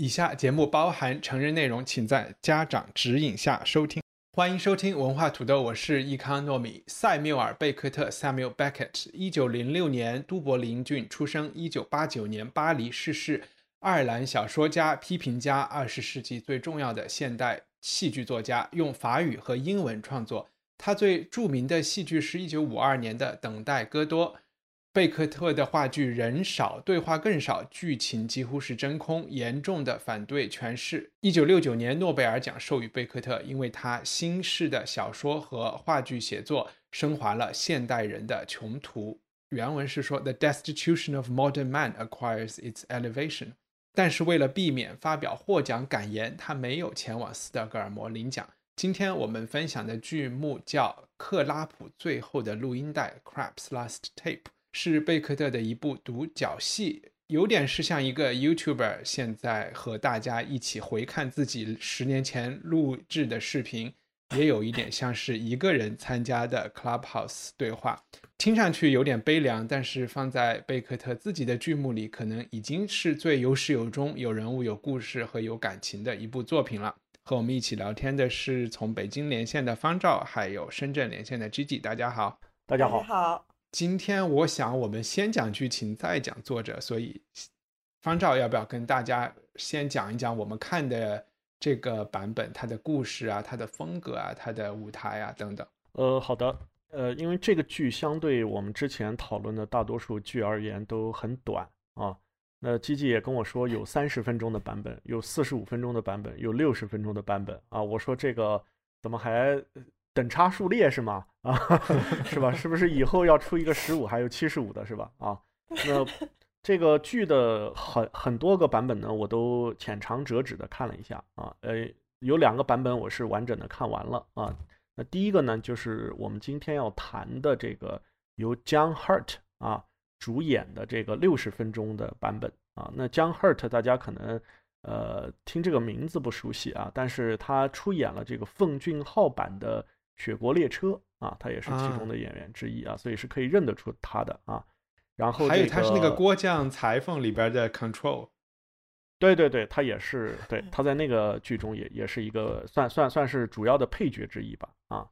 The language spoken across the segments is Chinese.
以下节目包含成人内容，请在家长指引下收听。欢迎收听文化土豆，我是易康糯米。塞缪尔·贝克特 （Samuel Beckett），一九零六年都柏林郡出生，一九八九年巴黎逝世。爱尔兰小说家、批评家，二十世纪最重要的现代戏剧作家，用法语和英文创作。他最著名的戏剧是一九五二年的《等待戈多》。贝克特的话剧人少，对话更少，剧情几乎是真空，严重的反对诠释。一九六九年诺贝尔奖授予贝克特，因为他新式的小说和话剧写作升华了现代人的穷途。原文是说：“The destitution of modern man acquires its elevation。”但是为了避免发表获奖感言，他没有前往斯德哥尔摩领奖。今天我们分享的剧目叫《克拉普最后的录音带》（Crap's Last Tape）。是贝克特的一部独角戏，有点是像一个 YouTuber 现在和大家一起回看自己十年前录制的视频，也有一点像是一个人参加的 Clubhouse 对话，听上去有点悲凉，但是放在贝克特自己的剧目里，可能已经是最有始有终、有人物、有故事和有感情的一部作品了。和我们一起聊天的是从北京连线的方照，还有深圳连线的 Gigi，大家好，大家好。今天我想我们先讲剧情，再讲作者。所以方照要不要跟大家先讲一讲我们看的这个版本，它的故事啊，它的风格啊，它的舞台啊等等。呃，好的。呃，因为这个剧相对我们之前讨论的大多数剧而言都很短啊。那基基也跟我说有三十分钟的版本，有四十五分钟的版本，有六十分钟的版本啊。我说这个怎么还？等差数列是吗？啊，是吧？是不是以后要出一个十五还有七十五的，是吧？啊，那 这个剧的很很多个版本呢，我都浅尝辄止的看了一下啊。呃，有两个版本我是完整的看完了啊。那第一个呢，就是我们今天要谈的这个由 John Hurt 啊主演的这个六十分钟的版本啊。那 John Hurt 大家可能。呃，听这个名字不熟悉啊，但是他出演了这个奉俊昊版的《雪国列车》啊，他也是其中的演员之一啊，所以是可以认得出他的啊。然后还有他是那个《郭将裁缝》里边的 Control，对对对，他也是，对，他在那个剧中也也是一个算算算是主要的配角之一吧啊。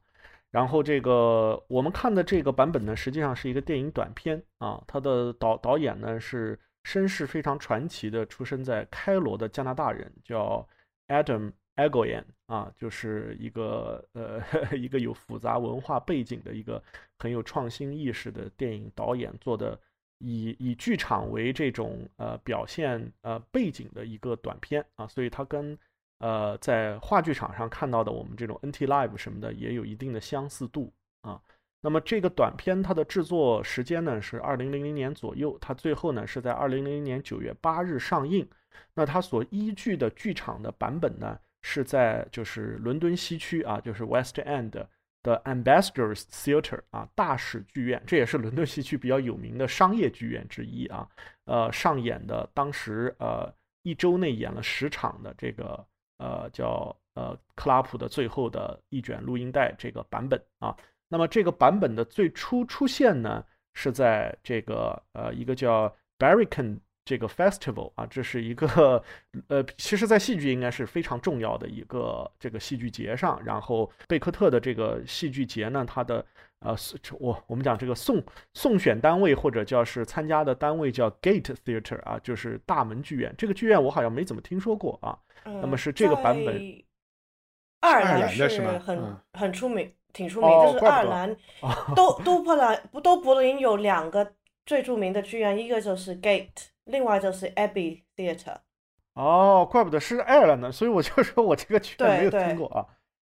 然后这个我们看的这个版本呢，实际上是一个电影短片啊，他的导导演呢是。身世非常传奇的，出生在开罗的加拿大人叫 Adam Egoyan 啊，就是一个呃 一个有复杂文化背景的一个很有创新意识的电影导演做的，以以剧场为这种呃表现呃背景的一个短片啊，所以它跟呃在话剧场上看到的我们这种 NT Live 什么的也有一定的相似度啊。那么这个短片它的制作时间呢是二零零零年左右，它最后呢是在二零零零年九月八日上映。那它所依据的剧场的版本呢是在就是伦敦西区啊，就是 West End 的 Ambassadors Theatre 啊大使剧院，这也是伦敦西区比较有名的商业剧院之一啊。呃，上演的当时呃一周内演了十场的这个呃叫呃克拉普的最后的一卷录音带这个版本啊。那么这个版本的最初出现呢，是在这个呃一个叫 Barrican 这个 Festival 啊，这是一个呃，其实在戏剧应该是非常重要的一个这个戏剧节上。然后贝克特的这个戏剧节呢，它的呃我我们讲这个送送选单位或者叫是参加的单位叫 Gate Theatre 啊，就是大门剧院。这个剧院我好像没怎么听说过啊。那么是这个版本，爱尔兰是很很出名。挺出名，就是爱尔兰，都都柏林不都柏林有两个最著名的剧院，一个就是 Gate，另外就是 Abbey Theatre。哦，怪不得是爱尔兰的，所以我就说我这个剧院没有听过啊。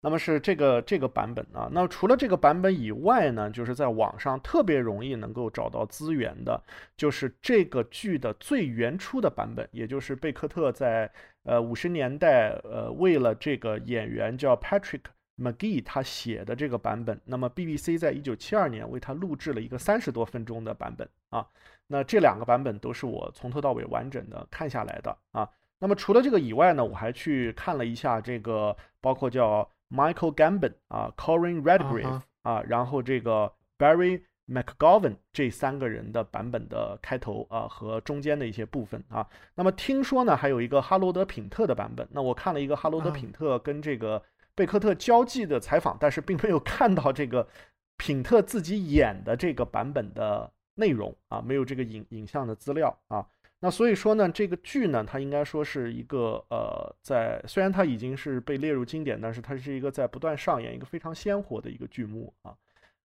那么是这个这个版本啊。那除了这个版本以外呢，就是在网上特别容易能够找到资源的，就是这个剧的最原初的版本，也就是贝克特在呃五十年代呃为了这个演员叫 Patrick McGee 他写的这个版本。那么 BBC 在一九七二年为他录制了一个三十多分钟的版本啊。那这两个版本都是我从头到尾完整的看下来的啊。那么除了这个以外呢，我还去看了一下这个，包括叫。Michael Gambon 啊，Corin Redgrave 啊，然后这个 Barry McGovern 这三个人的版本的开头啊和中间的一些部分啊。那么听说呢，还有一个哈罗德·品特的版本。那我看了一个哈罗德·品特跟这个贝克特交际的采访，但是并没有看到这个品特自己演的这个版本的内容啊，没有这个影影像的资料啊。那所以说呢，这个剧呢，它应该说是一个呃，在虽然它已经是被列入经典，但是它是一个在不断上演一个非常鲜活的一个剧目啊。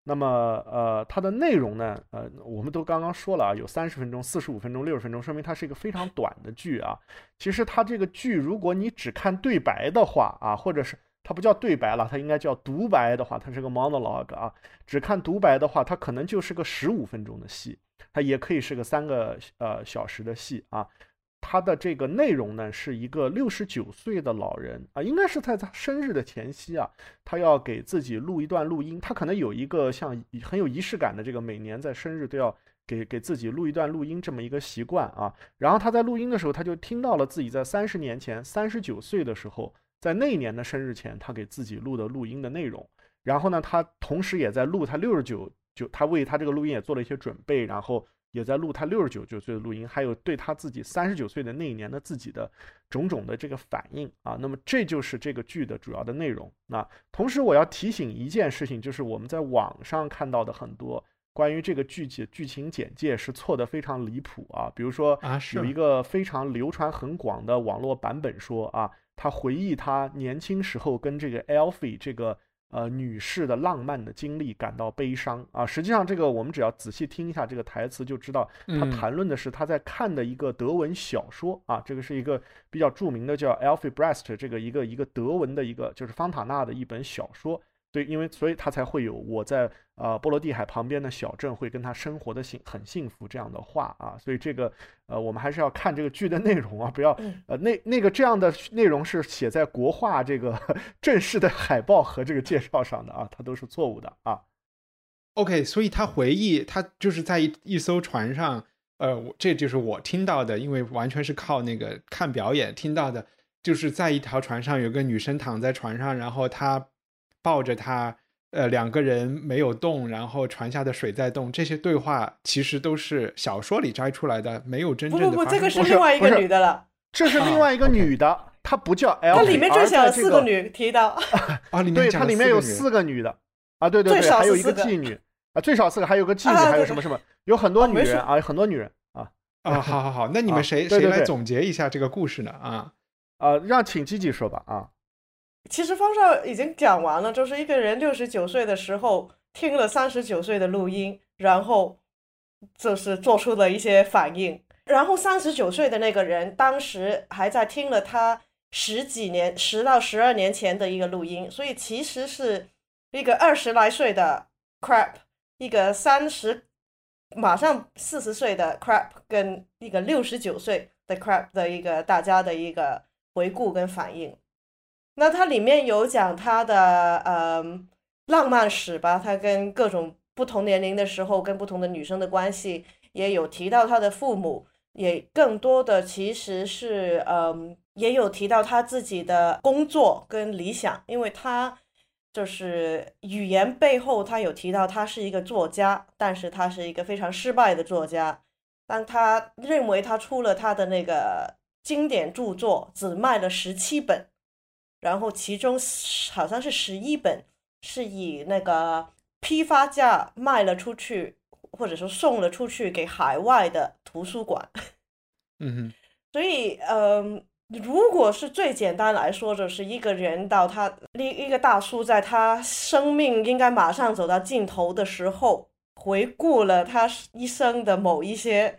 那么呃，它的内容呢，呃，我们都刚刚说了啊，有三十分钟、四十五分钟、六十分钟，说明它是一个非常短的剧啊。其实它这个剧，如果你只看对白的话啊，或者是它不叫对白了，它应该叫独白的话，它是个 monologue 啊，只看独白的话，它可能就是个十五分钟的戏。它也可以是个三个呃小时的戏啊，它的这个内容呢是一个六十九岁的老人啊，应该是在他生日的前夕啊，他要给自己录一段录音，他可能有一个像很有仪式感的这个每年在生日都要给给自己录一段录音这么一个习惯啊，然后他在录音的时候，他就听到了自己在三十年前三十九岁的时候，在那一年的生日前，他给自己录的录音的内容，然后呢，他同时也在录他六十九。就他为他这个录音也做了一些准备，然后也在录他六十九九岁的录音，还有对他自己三十九岁的那一年的自己的种种的这个反应啊。那么这就是这个剧的主要的内容。那同时我要提醒一件事情，就是我们在网上看到的很多关于这个剧集剧情简介是错的非常离谱啊。比如说啊，有一个非常流传很广的网络版本说啊，他回忆他年轻时候跟这个 Elfie 这个。呃，女士的浪漫的经历感到悲伤啊！实际上，这个我们只要仔细听一下这个台词，就知道他谈论的是他在看的一个德文小说啊。这个是一个比较著名的叫 Elfie Brest 这个一个一个德文的一个就是方塔纳的一本小说。对，因为所以他才会有我在呃波罗的海旁边的小镇会跟他生活的幸很幸福这样的话啊，所以这个呃我们还是要看这个剧的内容啊，不要呃那那个这样的内容是写在国画这个 正式的海报和这个介绍上的啊，它都是错误的啊。OK，所以他回忆他就是在一一艘船上，呃，这就是我听到的，因为完全是靠那个看表演听到的，就是在一条船上有个女生躺在船上，然后他。抱着他，呃，两个人没有动，然后船下的水在动。这些对话其实都是小说里摘出来的，没有真正的。不不不，这个是另外一个女的了。这是另外一个女的，她不叫 L。它里面就写了四个女提到。啊，里 面对，它里面有四个女的啊，对对对，还有一个妓女 啊，最少四个，还有个妓女，还有什么什么，有很多女人啊，很多女人啊啊，好好好，那你们谁谁来总结一下这个故事呢？啊啊，让请吉吉说吧啊。其实方少已经讲完了，就是一个人六十九岁的时候听了三十九岁的录音，然后就是做出了一些反应。然后三十九岁的那个人当时还在听了他十几年、十到十二年前的一个录音，所以其实是一个二十来岁的 crap，一个三十马上四十岁的 crap，跟一个六十九岁的 crap 的一个大家的一个回顾跟反应。那它里面有讲他的呃浪漫史吧，他跟各种不同年龄的时候跟不同的女生的关系，也有提到他的父母，也更多的其实是嗯也有提到他自己的工作跟理想，因为他就是语言背后他有提到他是一个作家，但是他是一个非常失败的作家，但他认为他出了他的那个经典著作只卖了十七本。然后其中好像是十一本是以那个批发价卖了出去，或者说送了出去给海外的图书馆。嗯哼。所以，嗯，如果是最简单来说，就是一个人到他一一个大叔在他生命应该马上走到尽头的时候，回顾了他一生的某一些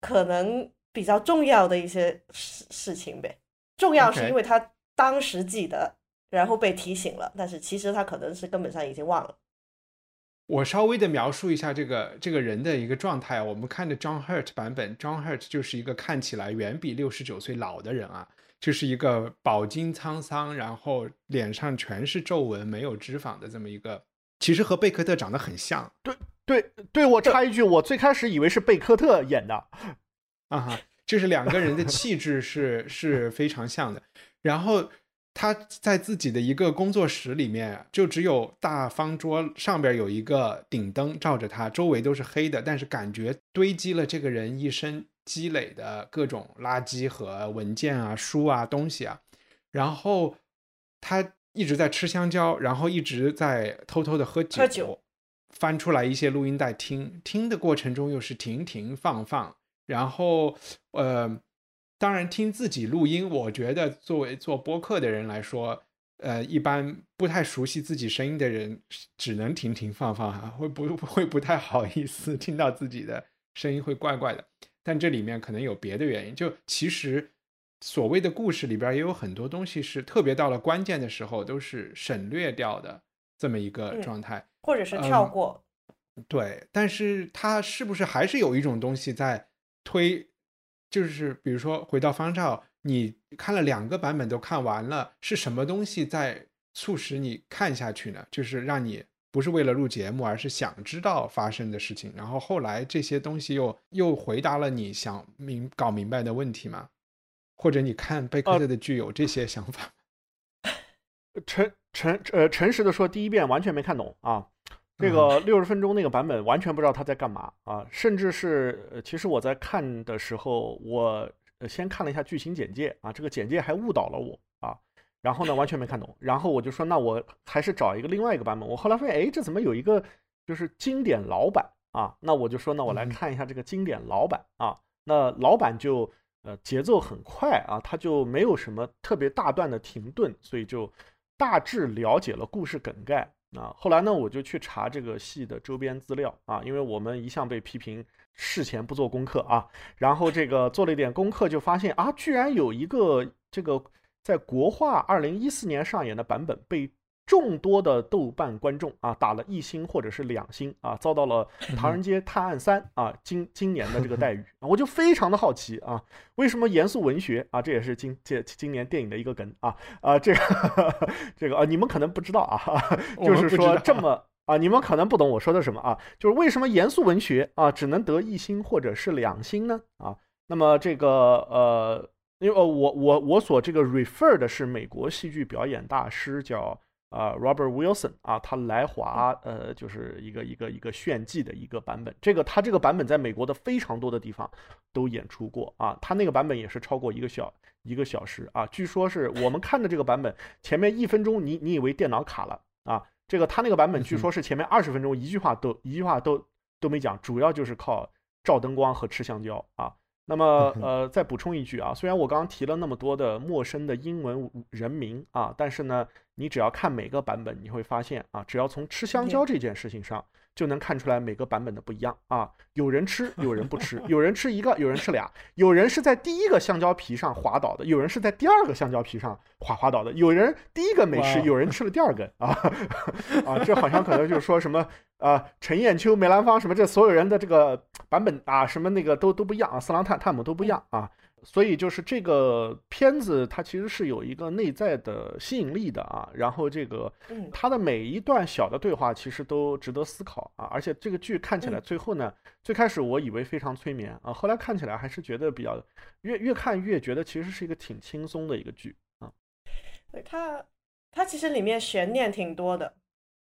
可能比较重要的一些事事情呗。重要是因为他。当时记得然后被提醒了，但是其实他可能是根本上已经忘了。我稍微的描述一下这个这个人的一个状态。我们看的 John Hurt 版本，John Hurt 就是一个看起来远比六十九岁老的人啊，就是一个饱经沧桑，然后脸上全是皱纹、没有脂肪的这么一个，其实和贝克特长得很像。对对对，我插一句，我最开始以为是贝克特演的，啊哈，就是两个人的气质是是非常像的，然后。他在自己的一个工作室里面，就只有大方桌上边有一个顶灯照着他，周围都是黑的，但是感觉堆积了这个人一生积累的各种垃圾和文件啊、书啊、东西啊。然后他一直在吃香蕉，然后一直在偷偷的喝酒，喝酒，翻出来一些录音带听，听的过程中又是停停放放，然后呃。当然，听自己录音，我觉得作为做播客的人来说，呃，一般不太熟悉自己声音的人，只能停停放放哈，会不 会不太好意思听到自己的声音会怪怪的。但这里面可能有别的原因，就其实所谓的故事里边也有很多东西是特别到了关键的时候都是省略掉的这么一个状态，或者是跳过。对，但是它是不是还是有一种东西在推？就是比如说回到方照，你看了两个版本都看完了，是什么东西在促使你看下去呢？就是让你不是为了录节目，而是想知道发生的事情。然后后来这些东西又又回答了你想明搞明白的问题吗？或者你看贝克特的剧有这些想法？诚诚呃诚实的说，第一遍完全没看懂啊。这个六十分钟那个版本完全不知道他在干嘛啊，甚至是其实我在看的时候，我先看了一下剧情简介啊，这个简介还误导了我啊，然后呢完全没看懂，然后我就说那我还是找一个另外一个版本，我后来发现哎这怎么有一个就是经典老版啊，那我就说那我来看一下这个经典老版啊，那老版就呃节奏很快啊，它就没有什么特别大段的停顿，所以就大致了解了故事梗概。啊，后来呢，我就去查这个戏的周边资料啊，因为我们一向被批评事前不做功课啊，然后这个做了一点功课，就发现啊，居然有一个这个在国画二零一四年上演的版本被。众多的豆瓣观众啊打了一星或者是两星啊，遭到了《唐人街探案三》啊今今年的这个待遇，我就非常的好奇啊，为什么严肃文学啊，这也是今这今年电影的一个梗啊啊这个 这个啊你们可能不知道啊，就是说这么啊你们可能不懂我说的什么啊，就是为什么严肃文学啊只能得一星或者是两星呢啊？那么这个呃，因为呃我我我所这个 refer 的是美国戏剧表演大师叫。啊，Robert Wilson 啊，他来华，呃，就是一个一个一个炫技的一个版本。这个他这个版本在美国的非常多的地方都演出过啊，他那个版本也是超过一个小一个小时啊。据说是我们看的这个版本，前面一分钟你你以为电脑卡了啊，这个他那个版本据说是前面二十分钟一句话都一句话都都没讲，主要就是靠照灯光和吃香蕉啊。那么，呃，再补充一句啊，虽然我刚刚提了那么多的陌生的英文人名啊，但是呢，你只要看每个版本，你会发现啊，只要从吃香蕉这件事情上。就能看出来每个版本的不一样啊，有人吃，有人不 吃，有人吃一个，有人吃俩，有人是在第一个香蕉皮上滑倒的，有人是在第二个香蕉皮上滑滑倒的，有人第一个没吃，有人吃了第二根啊。啊，这好像可能就是说什么啊，陈彦秋、梅兰芳什么这所有人的这个版本啊，什么那个都都不一样啊，四郎探探母都不一样啊。所以就是这个片子，它其实是有一个内在的吸引力的啊。然后这个，它的每一段小的对话其实都值得思考啊。而且这个剧看起来最后呢，最开始我以为非常催眠啊，后来看起来还是觉得比较越越看越觉得其实是一个挺轻松的一个剧啊。对它它其实里面悬念挺多的。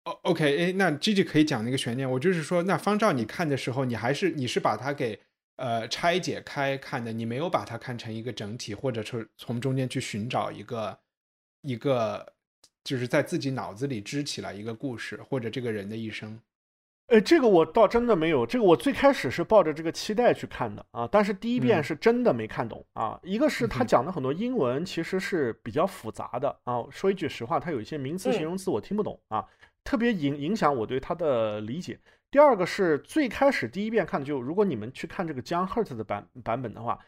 哦，OK，哎，那 Gigi 可以讲那个悬念。我就是说，那方照你看的时候，你还是你是把它给。呃，拆解开看的，你没有把它看成一个整体，或者是从中间去寻找一个一个，就是在自己脑子里支起来一个故事，或者这个人的一生。呃，这个我倒真的没有，这个我最开始是抱着这个期待去看的啊，但是第一遍是真的没看懂啊。一个是他讲的很多英文其实是比较复杂的啊，说一句实话，他有一些名词形容词我听不懂啊，特别影影响我对他的理解。第二个是最开始第一遍看的，就如果你们去看这个 John Hurt 的版版本的话，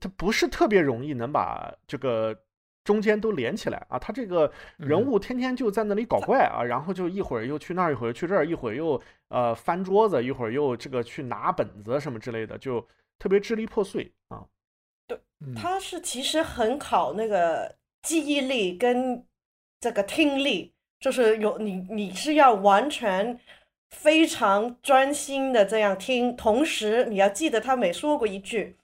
它不是特别容易能把这个中间都连起来啊。他这个人物天天就在那里搞怪啊，然后就一会儿又去那儿，一会儿去这儿，一会儿又呃翻桌子，一会儿又这个去拿本子什么之类的，就特别支离破碎啊。对，他是其实很考那个记忆力跟这个听力，就是有你你是要完全。非常专心的这样听，同时你要记得他每说过一句，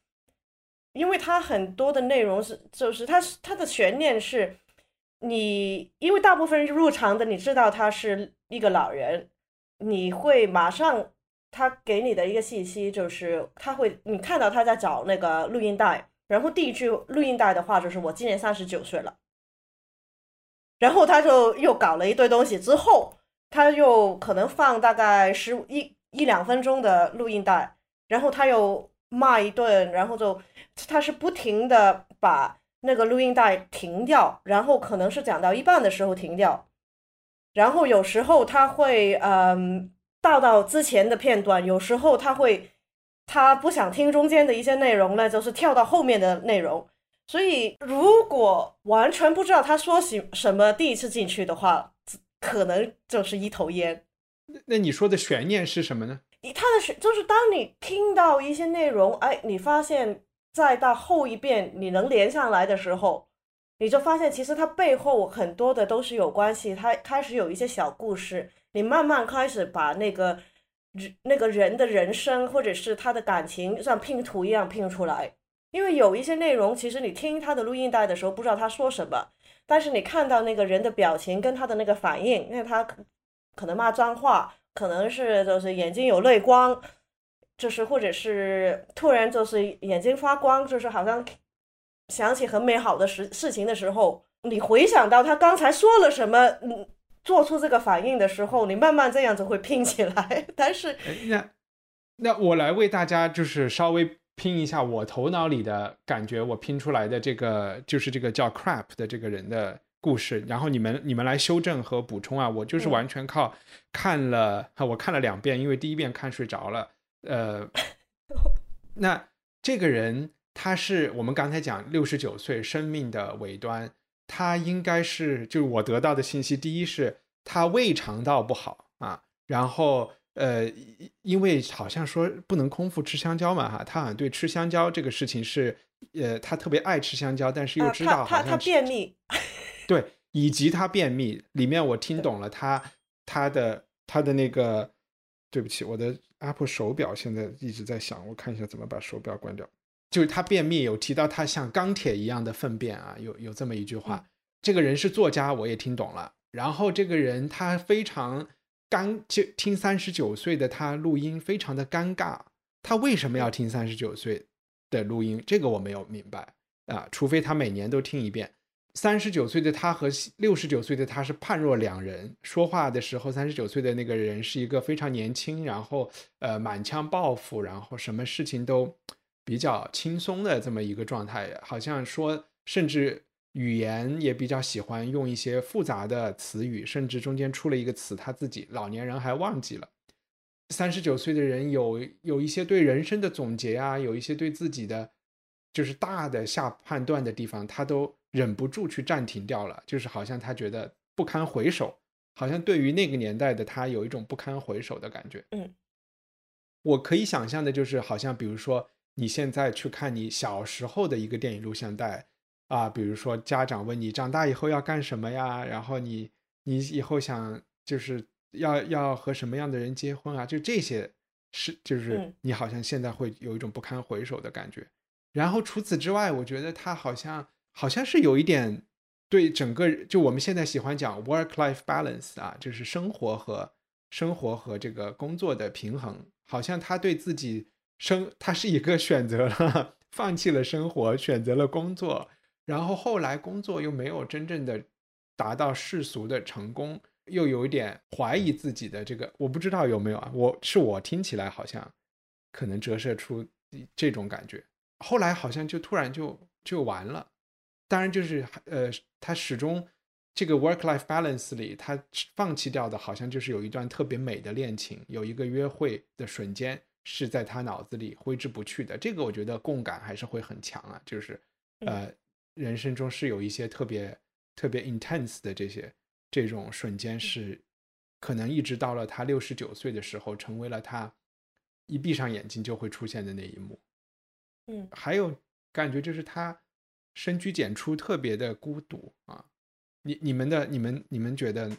因为他很多的内容是，就是他他的悬念是，你因为大部分人入场的，你知道他是一个老人，你会马上他给你的一个信息就是他会你看到他在找那个录音带，然后第一句录音带的话就是我今年三十九岁了，然后他就又搞了一堆东西之后。他又可能放大概十一一两分钟的录音带，然后他又骂一顿，然后就他是不停的把那个录音带停掉，然后可能是讲到一半的时候停掉，然后有时候他会嗯倒到之前的片段，有时候他会他不想听中间的一些内容呢，就是跳到后面的内容，所以如果完全不知道他说什什么，第一次进去的话。可能就是一头烟。那你说的悬念是什么呢？他的悬就是当你听到一些内容，哎，你发现再到后一遍你能连上来的时候，你就发现其实它背后很多的都是有关系。它开始有一些小故事，你慢慢开始把那个人那个人的人生或者是他的感情像拼图一样拼出来。因为有一些内容，其实你听他的录音带的时候不知道他说什么。但是你看到那个人的表情跟他的那个反应，因为他可能骂脏话，可能是就是眼睛有泪光，就是或者是突然就是眼睛发光，就是好像想起很美好的事事情的时候，你回想到他刚才说了什么，嗯，做出这个反应的时候，你慢慢这样子会 拼起来。但是那那我来为大家就是稍微。拼一下我头脑里的感觉，我拼出来的这个就是这个叫 Crap 的这个人的故事，然后你们你们来修正和补充啊，我就是完全靠看了，我看了两遍，因为第一遍看睡着了。呃，那这个人他是我们刚才讲六十九岁生命的尾端，他应该是就是我得到的信息，第一是他胃肠道不好啊，然后。呃，因为好像说不能空腹吃香蕉嘛，哈，他好像对吃香蕉这个事情是，呃，他特别爱吃香蕉，但是又知道他他便秘，对，以及他便秘，里面我听懂了他他的他的那个，对不起，我的 Apple 手表现在一直在响，我看一下怎么把手表关掉。就是他便秘有提到他像钢铁一样的粪便啊，有有这么一句话。这个人是作家，我也听懂了。然后这个人他非常。尴就听三十九岁的他录音，非常的尴尬。他为什么要听三十九岁的录音？这个我没有明白啊。除非他每年都听一遍。三十九岁的他和六十九岁的他是判若两人。说话的时候，三十九岁的那个人是一个非常年轻，然后呃满腔抱负，然后什么事情都比较轻松的这么一个状态，好像说甚至。语言也比较喜欢用一些复杂的词语，甚至中间出了一个词，他自己老年人还忘记了。三十九岁的人有有一些对人生的总结啊，有一些对自己的就是大的下判断的地方，他都忍不住去暂停掉了，就是好像他觉得不堪回首，好像对于那个年代的他有一种不堪回首的感觉。嗯，我可以想象的就是，好像比如说你现在去看你小时候的一个电影录像带。啊，比如说家长问你长大以后要干什么呀？然后你你以后想就是要要和什么样的人结婚啊？就这些是就是你好像现在会有一种不堪回首的感觉。然后除此之外，我觉得他好像好像是有一点对整个就我们现在喜欢讲 work life balance 啊，就是生活和生活和这个工作的平衡，好像他对自己生他是一个选择了放弃了生活，选择了工作。然后后来工作又没有真正的达到世俗的成功，又有一点怀疑自己的这个，我不知道有没有啊？我是我听起来好像可能折射出这种感觉。后来好像就突然就就完了。当然就是呃，他始终这个 work life balance 里，他放弃掉的好像就是有一段特别美的恋情，有一个约会的瞬间是在他脑子里挥之不去的。这个我觉得共感还是会很强啊，就是呃。人生中是有一些特别特别 intense 的这些这种瞬间，是可能一直到了他六十九岁的时候，成为了他一闭上眼睛就会出现的那一幕。嗯，还有感觉就是他深居简出，特别的孤独啊。你你们的你们你们觉得？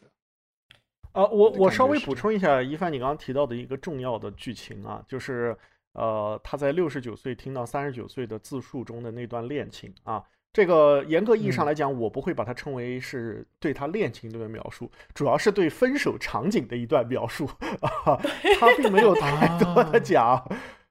呃，我我稍微补充一下，一帆你刚刚提到的一个重要的剧情啊，就是呃，他在六十九岁听到三十九岁的自述中的那段恋情啊，这个严格意义上来讲，我不会把它称为是对他恋情的描述，主要是对分手场景的一段描述啊，他并没有太多的讲，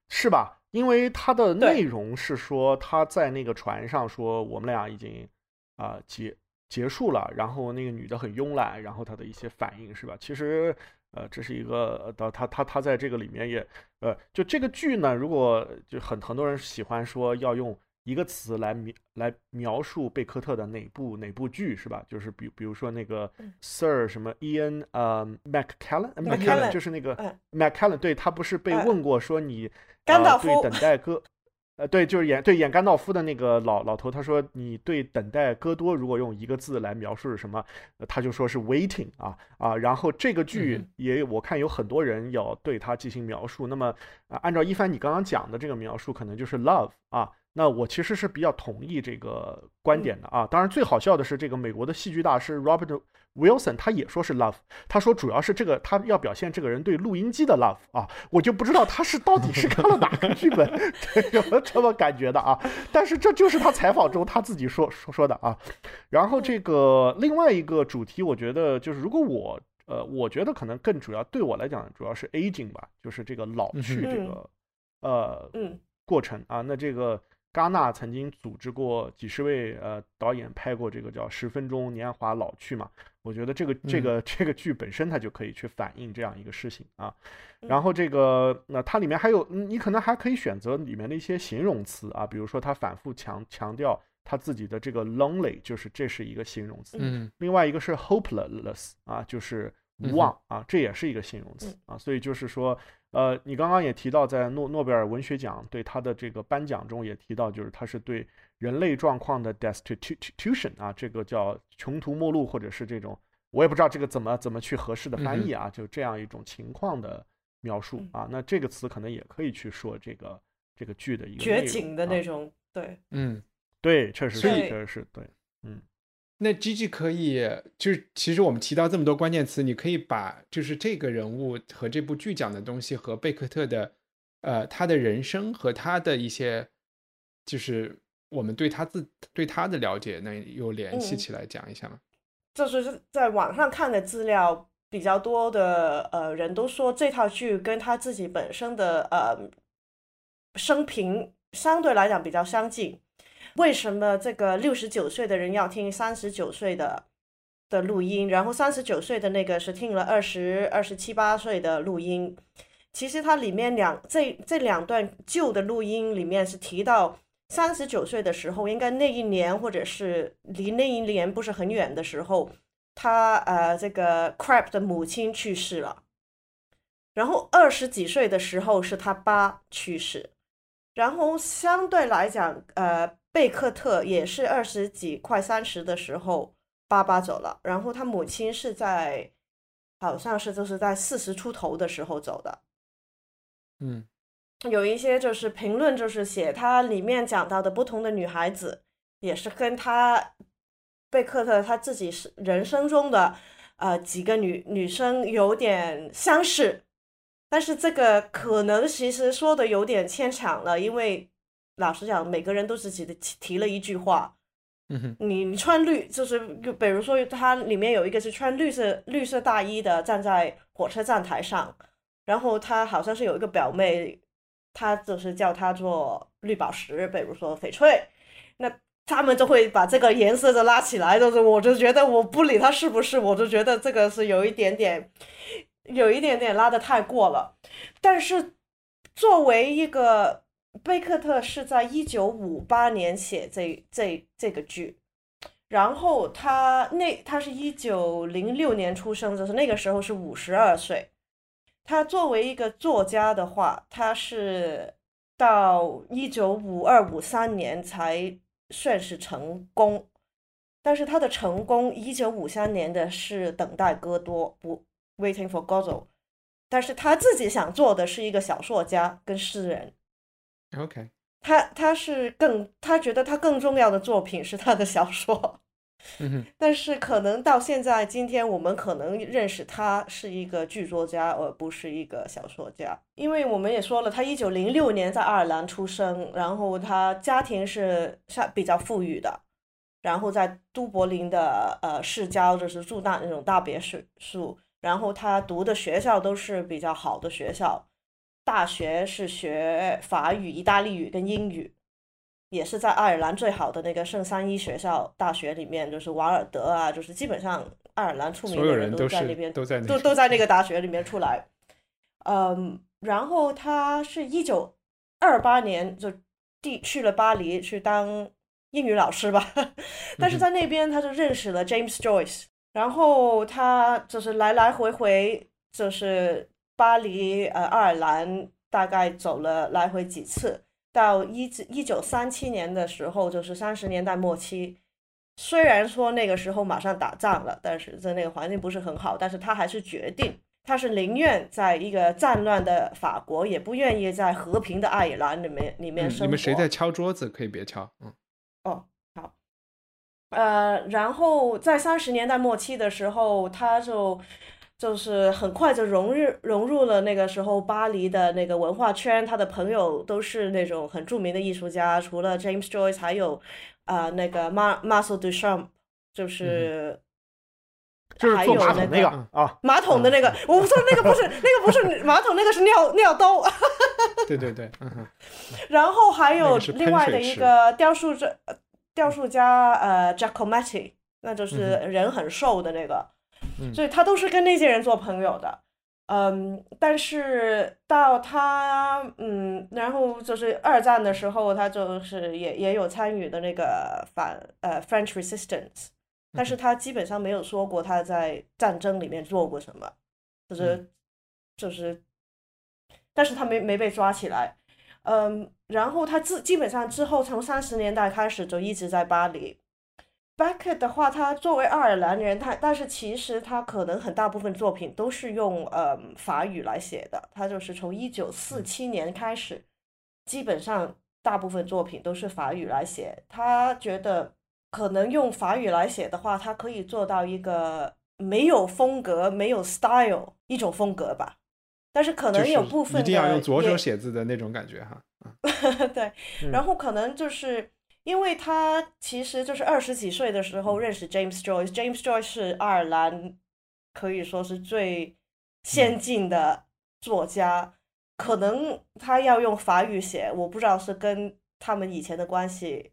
是吧？因为他的内容是说他在那个船上说我们俩已经啊结。结束了，然后那个女的很慵懒，然后他的一些反应是吧？其实，呃，这是一个，呃，他他他在这个里面也，呃，就这个剧呢，如果就很很多人喜欢说要用一个词来描来描述贝克特的哪部哪部剧是吧？就是比比如说那个 Sir 什么 Ian 呃 McCallan，McCallan 就是那个 MacCallan，对他不是被问过说你呃对等待哥。呃，对，就是演对演甘道夫的那个老老头，他说你对等待戈多如果用一个字来描述是什么，他就说是 waiting 啊啊，然后这个剧也我看有很多人要对他进行描述，那么啊，按照一帆你刚刚讲的这个描述，可能就是 love 啊。那我其实是比较同意这个观点的啊。当然，最好笑的是这个美国的戏剧大师 Robert Wilson，他也说是 love。他说主要是这个他要表现这个人对录音机的 love 啊。我就不知道他是到底是看了哪个剧本 有这么感觉的啊。但是这就是他采访中他自己说说说的啊。然后这个另外一个主题，我觉得就是如果我呃，我觉得可能更主要对我来讲主要是 aging 吧，就是这个老去这个呃过程啊。那这个。戛纳曾经组织过几十位呃导演拍过这个叫《十分钟年华老去》嘛？我觉得这个这个这个剧本身它就可以去反映这样一个事情啊。然后这个那它里面还有你可能还可以选择里面的一些形容词啊，比如说他反复强强调他自己的这个 lonely，就是这是一个形容词。嗯。另外一个是 hopeless 啊，就是无望啊，这也是一个形容词啊。所以就是说。呃，你刚刚也提到，在诺诺贝尔文学奖对他的这个颁奖中也提到，就是他是对人类状况的 destitution 啊，这个叫穷途末路，或者是这种我也不知道这个怎么怎么去合适的翻译啊，就这样一种情况的描述啊。那这个词可能也可以去说这个这个剧的一个绝景的那。种，对，嗯，对，确实是，确实是对，嗯。那 G G 可以，就是其实我们提到这么多关键词，你可以把就是这个人物和这部剧讲的东西和贝克特的，呃，他的人生和他的一些，就是我们对他自对他的了解，那有联系起来讲一下吗？就是在网上看的资料比较多的，呃，人都说这套剧跟他自己本身的呃生平相对来讲比较相近。为什么这个六十九岁的人要听三十九岁的的录音？然后三十九岁的那个是听了二十二十七八岁的录音。其实它里面两这这两段旧的录音里面是提到三十九岁的时候，应该那一年或者是离那一年不是很远的时候，他呃这个 Crap 的母亲去世了。然后二十几岁的时候是他爸去世。然后相对来讲，呃。贝克特也是二十几快三十的时候，爸爸走了，然后他母亲是在，好像是就是在四十出头的时候走的。嗯，有一些就是评论，就是写他里面讲到的不同的女孩子，也是跟他贝克特他自己是人生中的呃几个女女生有点相似，但是这个可能其实说的有点牵强了，因为。老实讲，每个人都是提的提了一句话，嗯你你穿绿就是，比如说他里面有一个是穿绿色绿色大衣的站在火车站台上，然后他好像是有一个表妹，他就是叫他做绿宝石，比如说翡翠，那他们就会把这个颜色就拉起来，就是我就觉得我不理他是不是，我就觉得这个是有一点点，有一点点拉的太过了，但是作为一个。贝克特是在一九五八年写这这这个剧，然后他那他是一九零六年出生，就是那个时候是五十二岁。他作为一个作家的话，他是到一九五二五三年才算是成功，但是他的成功，一九五三年的是等待戈多不 Waiting for Godot，但是他自己想做的是一个小说家跟诗人。OK，他他是更他觉得他更重要的作品是他的小说。但是可能到现在今天，我们可能认识他是一个剧作家，而不是一个小说家，因为我们也说了，他一九零六年在爱尔兰出生，然后他家庭是像比较富裕的，然后在都柏林的呃市郊，就是住大那种大别墅，然后他读的学校都是比较好的学校，大学是学法语、意大利语跟英语。也是在爱尔兰最好的那个圣三一学校大学里面，就是瓦尔德啊，就是基本上爱尔兰出名的人都在那边，都在都都在那个大学里面出来。嗯，然后他是一九二八年就地去了巴黎去当英语老师吧，但是在那边他就认识了 James Joyce，然后他就是来来回回就是巴黎呃爱尔兰大概走了来回几次。到一一九三七年的时候，就是三十年代末期。虽然说那个时候马上打仗了，但是在那个环境不是很好，但是他还是决定，他是宁愿在一个战乱的法国，也不愿意在和平的爱尔兰里面里面生活。你们谁在敲桌子？可以别敲。嗯。哦，好。呃，然后在三十年代末期的时候，他就。就是很快就融入融入了那个时候巴黎的那个文化圈，他的朋友都是那种很著名的艺术家，除了 James Joyce，还有啊那个 Mar Marcel Duchamp，就是就是还有那个啊马桶的那个，我说那个不是那个不是马桶，那个是尿尿兜。对对对，然后还有另外的一个雕塑家，雕塑家呃 Giacometti，那就是人很瘦的那个。所以他都是跟那些人做朋友的，嗯，但是到他嗯，然后就是二战的时候，他就是也也有参与的那个反呃 French Resistance，但是他基本上没有说过他在战争里面做过什么，就是就是，但是他没没被抓起来，嗯，然后他自基本上之后从三十年代开始就一直在巴黎。Beckett 的话，他作为爱尔兰人，他但是其实他可能很大部分作品都是用呃法语来写的。他就是从一九四七年开始，基本上大部分作品都是法语来写。他觉得可能用法语来写的话，他可以做到一个没有风格、没有 style 一种风格吧。但是可能有部分一定要用左手写字的那种感觉哈。对，然后可能就是。因为他其实就是二十几岁的时候认识 James Joyce，James Joyce 是爱尔兰可以说是最先进的作家，可能他要用法语写，我不知道是跟他们以前的关系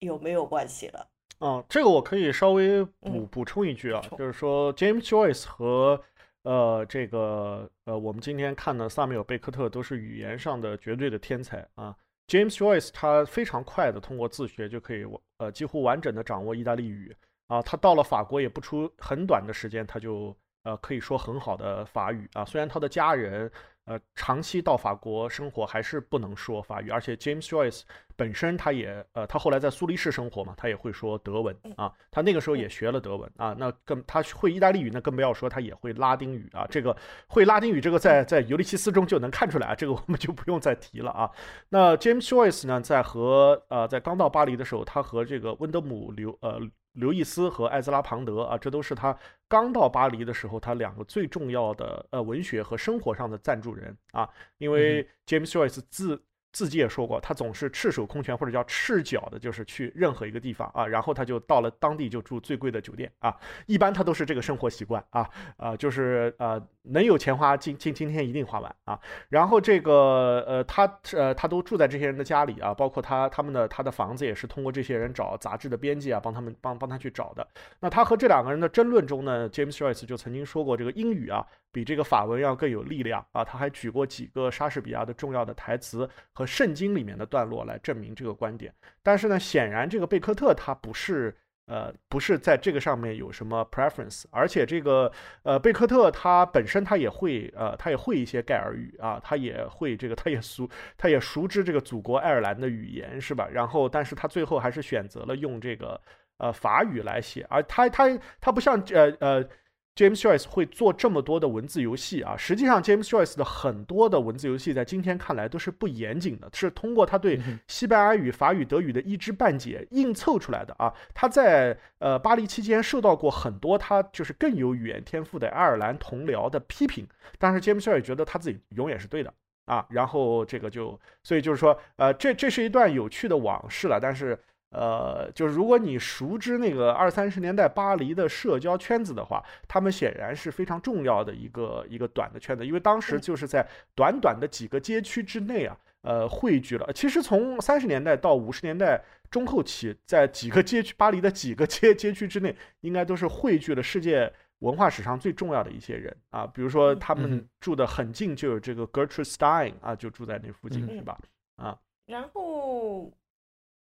有没有关系了。哦，这个我可以稍微补补充一句啊，就是说 James Joyce 和呃这个呃我们今天看的萨缪尔贝克特都是语言上的绝对的天才啊。James Joyce 他非常快的通过自学就可以呃几乎完整的掌握意大利语啊，他到了法国也不出很短的时间他就呃可以说很好的法语啊，虽然他的家人。呃，长期到法国生活还是不能说法语，而且 James Joyce 本身他也呃，他后来在苏黎世生活嘛，他也会说德文啊，他那个时候也学了德文啊，那更他会意大利语，那更不要说他也会拉丁语啊，这个会拉丁语这个在在尤利西斯中就能看出来啊，这个我们就不用再提了啊。那 James Joyce 呢，在和呃在刚到巴黎的时候，他和这个温德姆刘呃。刘易斯和艾兹拉庞德啊，这都是他刚到巴黎的时候，他两个最重要的呃文学和生活上的赞助人啊，因为 James Joyce 自。自己也说过，他总是赤手空拳或者叫赤脚的，就是去任何一个地方啊，然后他就到了当地就住最贵的酒店啊，一般他都是这个生活习惯啊啊，就是呃能有钱花，今今今天一定花完啊。然后这个呃他呃他都住在这些人的家里啊，包括他他们的他的房子也是通过这些人找杂志的编辑啊帮他们帮帮他去找的。那他和这两个人的争论中呢，James Joyce 就曾经说过，这个英语啊比这个法文要更有力量啊。他还举过几个莎士比亚的重要的台词和。圣经里面的段落来证明这个观点，但是呢，显然这个贝克特他不是呃，不是在这个上面有什么 preference，而且这个呃贝克特他本身他也会呃他也会一些盖尔语啊，他也会这个他也熟他也熟知这个祖国爱尔兰的语言是吧？然后但是他最后还是选择了用这个呃法语来写，而他他他不像呃呃。James Joyce 会做这么多的文字游戏啊，实际上 James Joyce 的很多的文字游戏在今天看来都是不严谨的，是通过他对西班牙语、法语、德语的一知半解硬凑出来的啊。他在呃巴黎期间受到过很多他就是更有语言天赋的爱尔兰同僚的批评，但是 James Joyce 觉得他自己永远是对的啊。然后这个就所以就是说呃这这是一段有趣的往事了，但是。呃，就是如果你熟知那个二三十年代巴黎的社交圈子的话，他们显然是非常重要的一个一个短的圈子，因为当时就是在短短的几个街区之内啊，呃，汇聚了。其实从三十年代到五十年代中后期，在几个街区，巴黎的几个街街区之内，应该都是汇聚了世界文化史上最重要的一些人啊。比如说他们住的很近，就有这个 Gertrude Stein 啊，就住在那附近，是吧？啊，然后。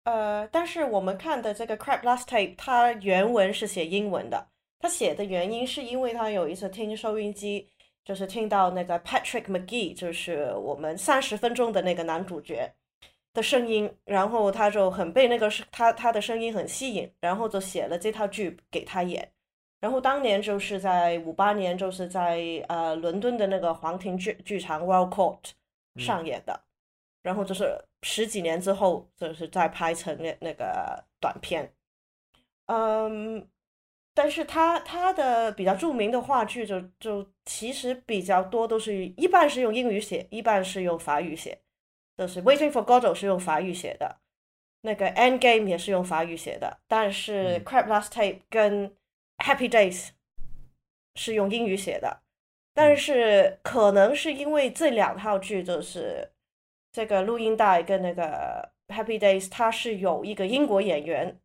呃，但是我们看的这个《Crap Last Tape》，它原文是写英文的。他写的原因是因为他有一次听收音机，就是听到那个 Patrick McGee，就是我们三十分钟的那个男主角的声音，然后他就很被那个他他的声音很吸引，然后就写了这套剧给他演。然后当年就是在五八年，就是在呃伦敦的那个皇庭剧剧场 Royal Court 上演的。然后就是十几年之后，就是再拍成那那个短片，嗯，但是他他的比较著名的话剧就就其实比较多都是一半是用英语写，一半是用法语写，就是《Waiting for Godot》是用法语写的，那个《End Game》也是用法语写的，但是《Crab Last Tape》跟《Happy Days》是用英语写的，但是可能是因为这两套剧就是。这个录音带跟那个《Happy Days》，它是有一个英国演员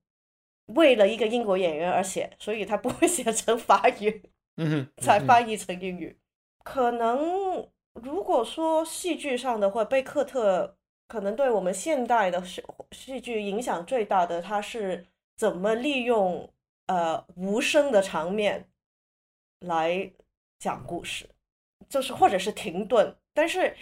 为了一个英国演员而写，所以他不会 写成法语，嗯，才翻译成英语。可能如果说戏剧上的话，贝克特可能对我们现代的戏戏剧影响最大的，他是怎么利用呃无声的场面来讲故事，就是或者是停顿，但是。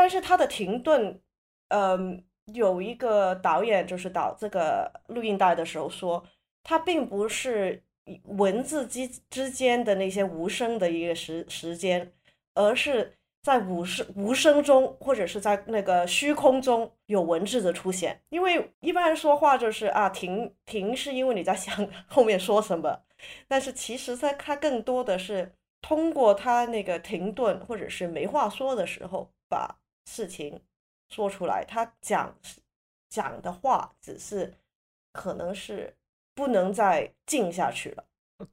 但是他的停顿，嗯，有一个导演就是导这个录音带的时候说，他并不是文字之之间的那些无声的一个时时间，而是在无声无声中，或者是在那个虚空中有文字的出现。因为一般说话就是啊停停，是因为你在想 后面说什么，但是其实在他更多的是通过他那个停顿或者是没话说的时候把。事情说出来，他讲讲的话只是可能是不能再静下去了。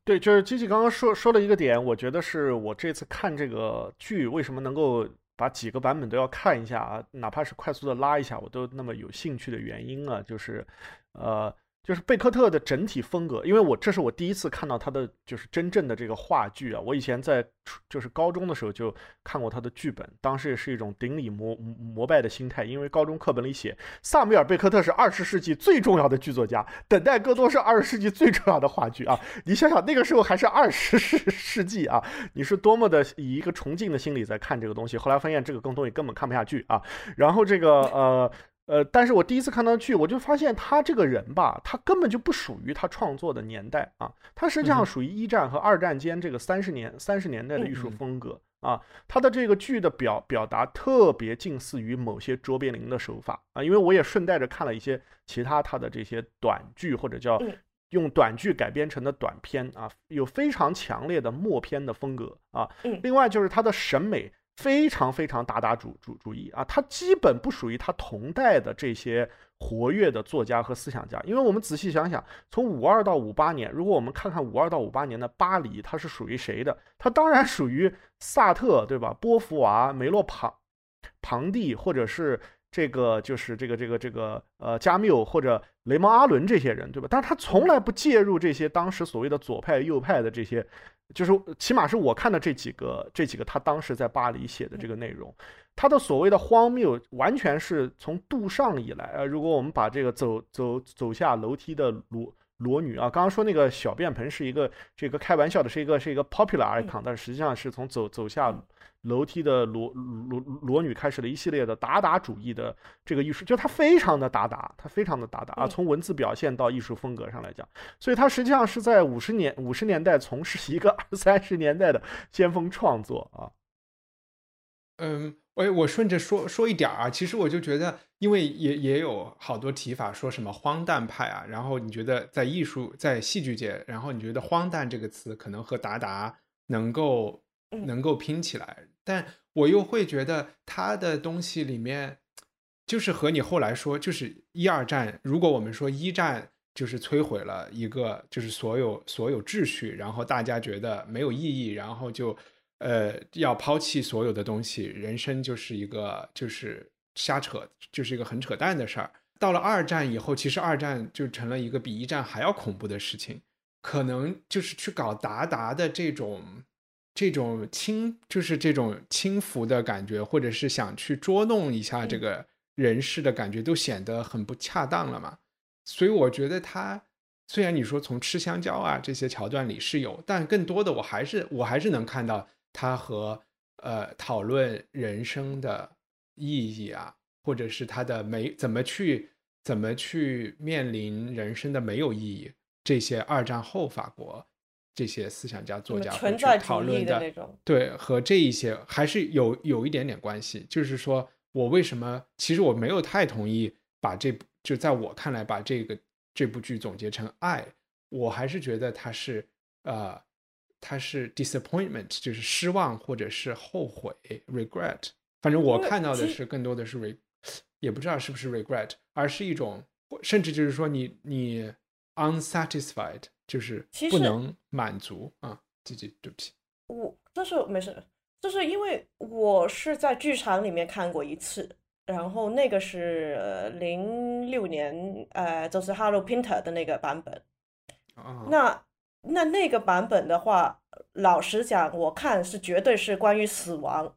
对，就是机器刚刚说说了一个点，我觉得是我这次看这个剧为什么能够把几个版本都要看一下啊，哪怕是快速的拉一下，我都那么有兴趣的原因啊，就是呃。就是贝克特的整体风格，因为我这是我第一次看到他的就是真正的这个话剧啊。我以前在就是高中的时候就看过他的剧本，当时也是一种顶礼膜膜拜的心态，因为高中课本里写萨米尔贝克特是二十世纪最重要的剧作家，等待戈多是二十世纪最重要的话剧啊。你想想那个时候还是二十世 世纪啊，你是多么的以一个崇敬的心理在看这个东西。后来发现这个更东西根本看不下去啊，然后这个呃。呃，但是我第一次看到剧，我就发现他这个人吧，他根本就不属于他创作的年代啊，他实际上属于一战和二战间这个三十年三十年代的艺术风格啊，他的这个剧的表表达特别近似于某些卓别林的手法啊，因为我也顺带着看了一些其他他的这些短剧或者叫用短剧改编成的短片啊，有非常强烈的默片的风格啊，另外就是他的审美。非常非常打打主主主义啊，他基本不属于他同代的这些活跃的作家和思想家，因为我们仔细想想，从五二到五八年，如果我们看看五二到五八年的巴黎，它是属于谁的？它当然属于萨特，对吧？波伏娃、梅洛庞庞蒂，或者是这个就是这个这个这个呃加缪或者雷蒙阿伦这些人，对吧？但是他从来不介入这些当时所谓的左派右派的这些。就是起码是我看的这几个，这几个他当时在巴黎写的这个内容，他的所谓的荒谬，完全是从杜尚以来，呃，如果我们把这个走走走下楼梯的裸裸女啊。刚刚说那个小便盆是一个这个开玩笑的，是一个是一个 popular icon，但实际上是从走走下楼梯的裸裸裸女开始了一系列的达达主义的这个艺术，就它非常的达达，它非常的达达啊。从文字表现到艺术风格上来讲，所以它实际上是在五十年五十年代从事一个二三十年代的先锋创作啊。嗯，我我顺着说说一点啊，其实我就觉得，因为也也有好多提法，说什么荒诞派啊，然后你觉得在艺术在戏剧界，然后你觉得荒诞这个词可能和达达能够能够拼起来，但我又会觉得他的东西里面，就是和你后来说，就是一二战，如果我们说一战就是摧毁了一个就是所有所有秩序，然后大家觉得没有意义，然后就。呃，要抛弃所有的东西，人生就是一个就是瞎扯，就是一个很扯淡的事儿。到了二战以后，其实二战就成了一个比一战还要恐怖的事情，可能就是去搞达达的这种这种轻，就是这种轻浮的感觉，或者是想去捉弄一下这个人事的感觉，都显得很不恰当了嘛。所以我觉得他虽然你说从吃香蕉啊这些桥段里是有，但更多的我还是我还是能看到。他和呃讨论人生的意义啊，或者是他的没怎么去怎么去面临人生的没有意义，这些二战后法国这些思想家作家会去讨论的，对，和这一些还是有有一点点关系。就是说我为什么其实我没有太同意把这部就在我看来把这个这部剧总结成爱，我还是觉得它是呃。它是 disappointment，就是失望或者是后悔 regret。反正我看到的是更多的是 re，也不知道是不是 regret，而是一种甚至就是说你你 unsatisfied，就是不能满足啊。自己，对不起，我这是没事，就是因为我是在剧场里面看过一次，然后那个是零六年，呃，就是 Hello Pinter 的那个版本。啊，那。那那个版本的话，老实讲，我看是绝对是关于死亡。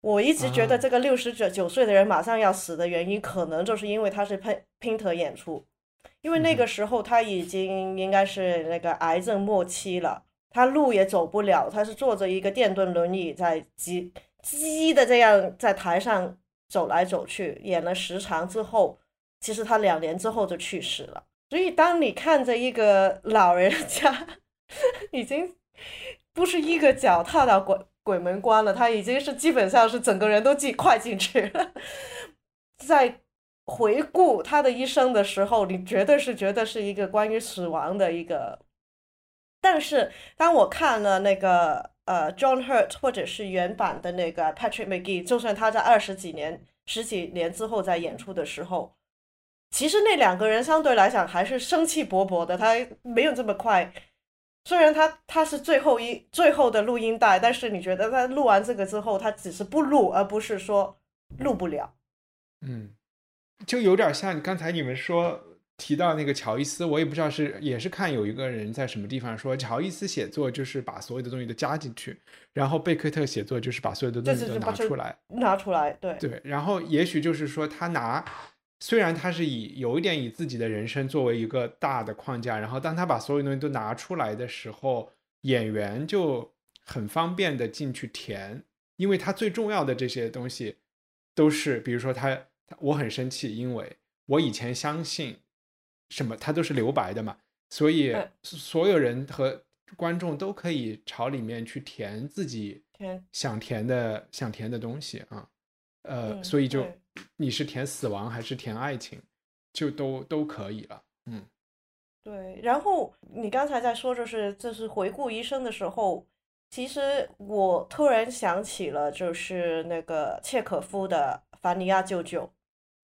我一直觉得这个六十九九岁的人马上要死的原因，可能就是因为他是拼拼特演出，因为那个时候他已经应该是那个癌症末期了，他路也走不了，他是坐着一个电动轮椅在叽叽的这样在台上走来走去，演了时长之后，其实他两年之后就去世了。所以，当你看着一个老人家 已经不是一个脚踏到鬼鬼门关了，他已经是基本上是整个人都进快进去了。在回顾他的一生的时候，你绝对是觉得是一个关于死亡的一个。但是，当我看了那个呃 John Hurt 或者是原版的那个 Patrick McGee，就算他在二十几年、十几年之后在演出的时候。其实那两个人相对来讲还是生气勃勃的，他没有这么快。虽然他他是最后一最后的录音带，但是你觉得他录完这个之后，他只是不录，而不是说录不了。嗯，就有点像刚才你们说提到那个乔伊斯，我也不知道是也是看有一个人在什么地方说，乔伊斯写作就是把所有的东西都加进去，然后贝克特写作就是把所有的东西都拿出来，拿出来，对对，然后也许就是说他拿。虽然他是以有一点以自己的人生作为一个大的框架，然后当他把所有东西都拿出来的时候，演员就很方便的进去填，因为他最重要的这些东西都是，比如说他我很生气，因为我以前相信什么，它都是留白的嘛，所以所有人和观众都可以朝里面去填自己想填的想填的东西啊，呃，所以就。你是填死亡还是填爱情，就都都可以了。嗯，对。然后你刚才在说，就是这是回顾一生的时候，其实我突然想起了，就是那个契可夫的《凡尼亚舅舅》。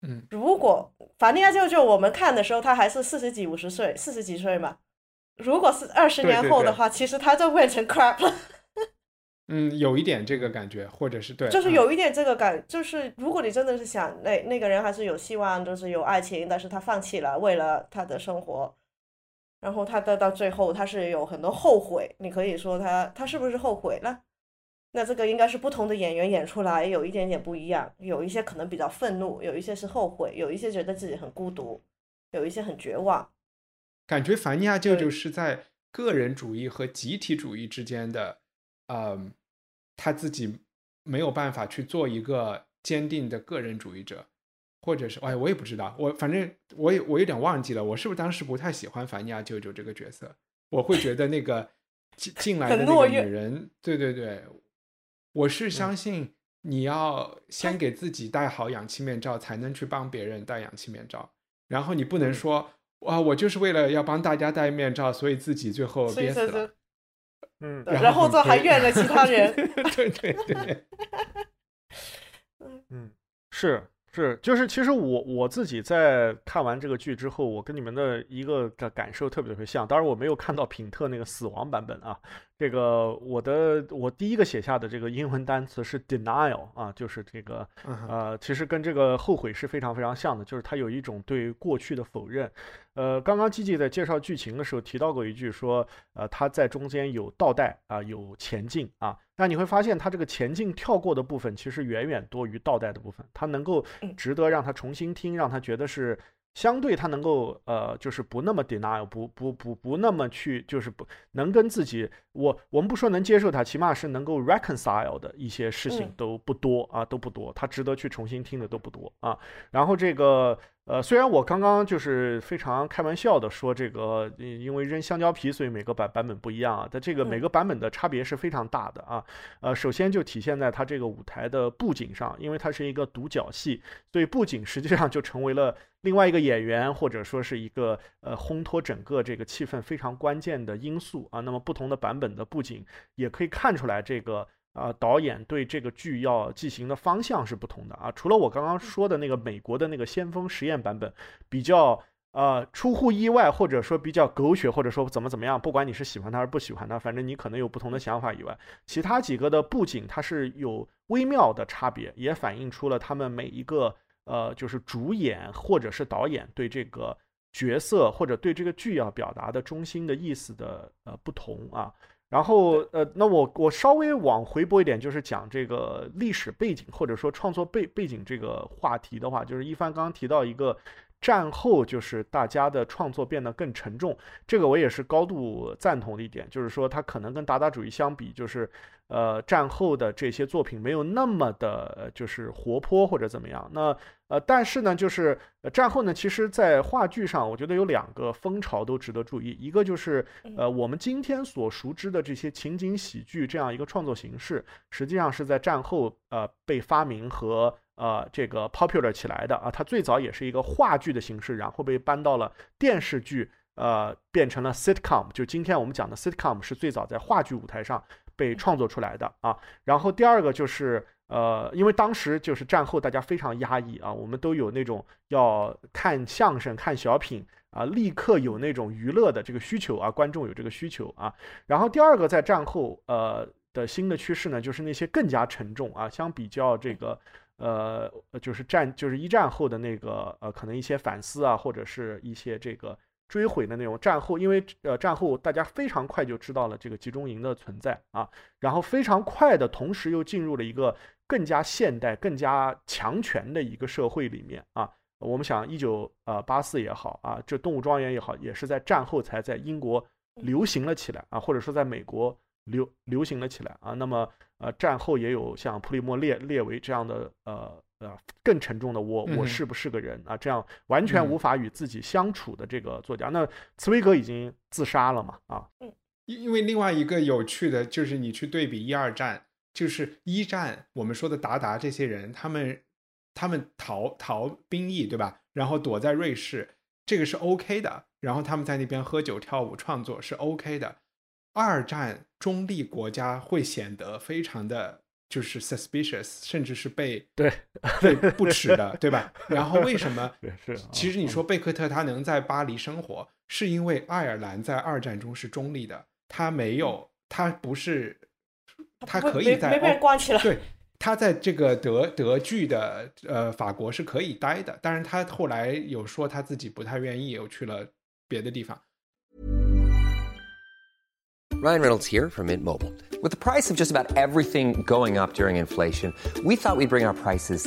嗯，如果凡尼亚舅舅我们看的时候，他还是四十几、五十岁、四十几岁嘛。如果是二十年后的话，其实他就变成 crap 了。嗯，有一点这个感觉，或者是对，就是有一点这个感，就是如果你真的是想那那个人还是有希望，就是有爱情，但是他放弃了，为了他的生活，然后他到到最后他是有很多后悔，你可以说他他是不是后悔了？那这个应该是不同的演员演出来有一点点不一样，有一些可能比较愤怒，有一些是后悔，有一些觉得自己很孤独，有一些很绝望。感觉凡尼亚舅舅是在个人主义和集体主义之间的，嗯，他自己没有办法去做一个坚定的个人主义者，或者是哎，我也不知道，我反正我也我有点忘记了，我是不是当时不太喜欢凡尼亚舅舅这个角色？我会觉得那个进进来的那个女人，对对对，我是相信你要先给自己戴好氧气面罩，才能去帮别人戴氧气面罩，然后你不能说。啊！我就是为了要帮大家戴面罩，所以自己最后憋死了。嗯，然后这还怨了其他人。对对对。嗯，是是，就是其实我我自己在看完这个剧之后，我跟你们的一个感感受特别特别像。当然我没有看到品特那个死亡版本啊。这个我的我第一个写下的这个英文单词是 denial 啊，就是这个呃，其实跟这个后悔是非常非常像的，就是它有一种对过去的否认。呃，刚刚基基在介绍剧情的时候提到过一句，说呃他在中间有倒带啊，有前进啊。那你会发现他这个前进跳过的部分其实远远多于倒带的部分，他能够值得让他重新听，让他觉得是。相对他能够呃，就是不那么 denial，不不不不那么去，就是不能跟自己，我我们不说能接受他，起码是能够 reconcile 的一些事情都不多啊，都不多，他值得去重新听的都不多啊。然后这个。呃，虽然我刚刚就是非常开玩笑的说这个，因为扔香蕉皮，所以每个版版本不一样啊。但这个每个版本的差别是非常大的啊。呃，首先就体现在它这个舞台的布景上，因为它是一个独角戏，所以布景实际上就成为了另外一个演员或者说是一个呃烘托整个这个气氛非常关键的因素啊。那么不同的版本的布景也可以看出来这个。啊，导演对这个剧要进行的方向是不同的啊。除了我刚刚说的那个美国的那个先锋实验版本比较呃出乎意外，或者说比较狗血，或者说怎么怎么样，不管你是喜欢它还是不喜欢它，反正你可能有不同的想法以外，其他几个的布景它是有微妙的差别，也反映出了他们每一个呃就是主演或者是导演对这个角色或者对这个剧要表达的中心的意思的呃不同啊。然后，呃，那我我稍微往回拨一点，就是讲这个历史背景或者说创作背背景这个话题的话，就是一帆刚刚提到一个战后，就是大家的创作变得更沉重，这个我也是高度赞同的一点，就是说它可能跟达达主义相比，就是。呃，战后的这些作品没有那么的，就是活泼或者怎么样。那呃，但是呢，就是战后呢，其实，在话剧上，我觉得有两个风潮都值得注意。一个就是呃，我们今天所熟知的这些情景喜剧这样一个创作形式，实际上是在战后呃被发明和呃这个 popular 起来的啊。它最早也是一个话剧的形式，然后被搬到了电视剧，呃，变成了 sitcom。就今天我们讲的 sitcom 是最早在话剧舞台上。被创作出来的啊，然后第二个就是呃，因为当时就是战后大家非常压抑啊，我们都有那种要看相声、看小品啊，立刻有那种娱乐的这个需求啊，观众有这个需求啊。然后第二个在战后呃的新的趋势呢，就是那些更加沉重啊，相比较这个呃，就是战就是一战后的那个呃，可能一些反思啊，或者是一些这个。追悔的那种战后，因为呃战后大家非常快就知道了这个集中营的存在啊，然后非常快的同时又进入了一个更加现代、更加强权的一个社会里面啊。我们想一九呃八四也好啊，这动物庄园也好，也是在战后才在英国流行了起来啊，或者说在美国流流行了起来啊。那么呃战后也有像普里莫列列维这样的呃。呃，更沉重的，我我是不是个人啊？这样完全无法与自己相处的这个作家，那茨威格已经自杀了嘛？啊，因因为另外一个有趣的就是你去对比一二战，就是一战我们说的达达这些人，他们他们逃逃兵役对吧？然后躲在瑞士，这个是 OK 的。然后他们在那边喝酒跳舞创作是 OK 的。二战中立国家会显得非常的。就是 suspicious，甚至是被对被不耻的，对吧？然后为什么？是，其实你说贝克特他能在巴黎生活，是因为爱尔兰在二战中是中立的，他没有，他不是，他可以在没被关起来。对，他在这个德德剧的呃法国是可以待的，但是他后来有说他自己不太愿意，又去了别的地方。Ryan Reynolds here from Mint Mobile. With the price of just about everything going up during inflation, we thought we'd bring our prices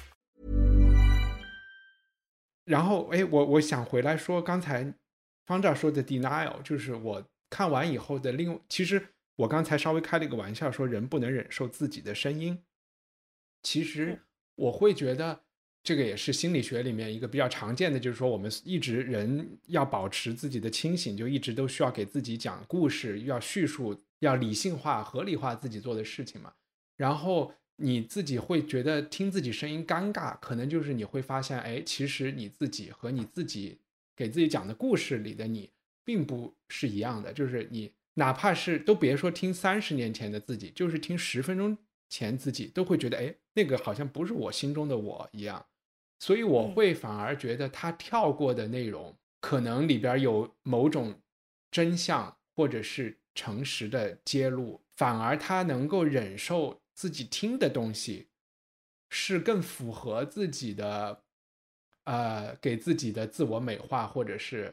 然后，哎，我我想回来说刚才方丈说的 denial，就是我看完以后的另，其实我刚才稍微开了一个玩笑，说人不能忍受自己的声音。其实我会觉得这个也是心理学里面一个比较常见的，就是说我们一直人要保持自己的清醒，就一直都需要给自己讲故事，要叙述，要理性化、合理化自己做的事情嘛。然后。你自己会觉得听自己声音尴尬，可能就是你会发现，哎，其实你自己和你自己给自己讲的故事里的你，并不是一样的。就是你哪怕是都别说听三十年前的自己，就是听十分钟前自己，都会觉得，哎，那个好像不是我心中的我一样。所以我会反而觉得他跳过的内容，可能里边有某种真相或者是诚实的揭露，反而他能够忍受。自己听的东西是更符合自己的，呃，给自己的自我美化，或者是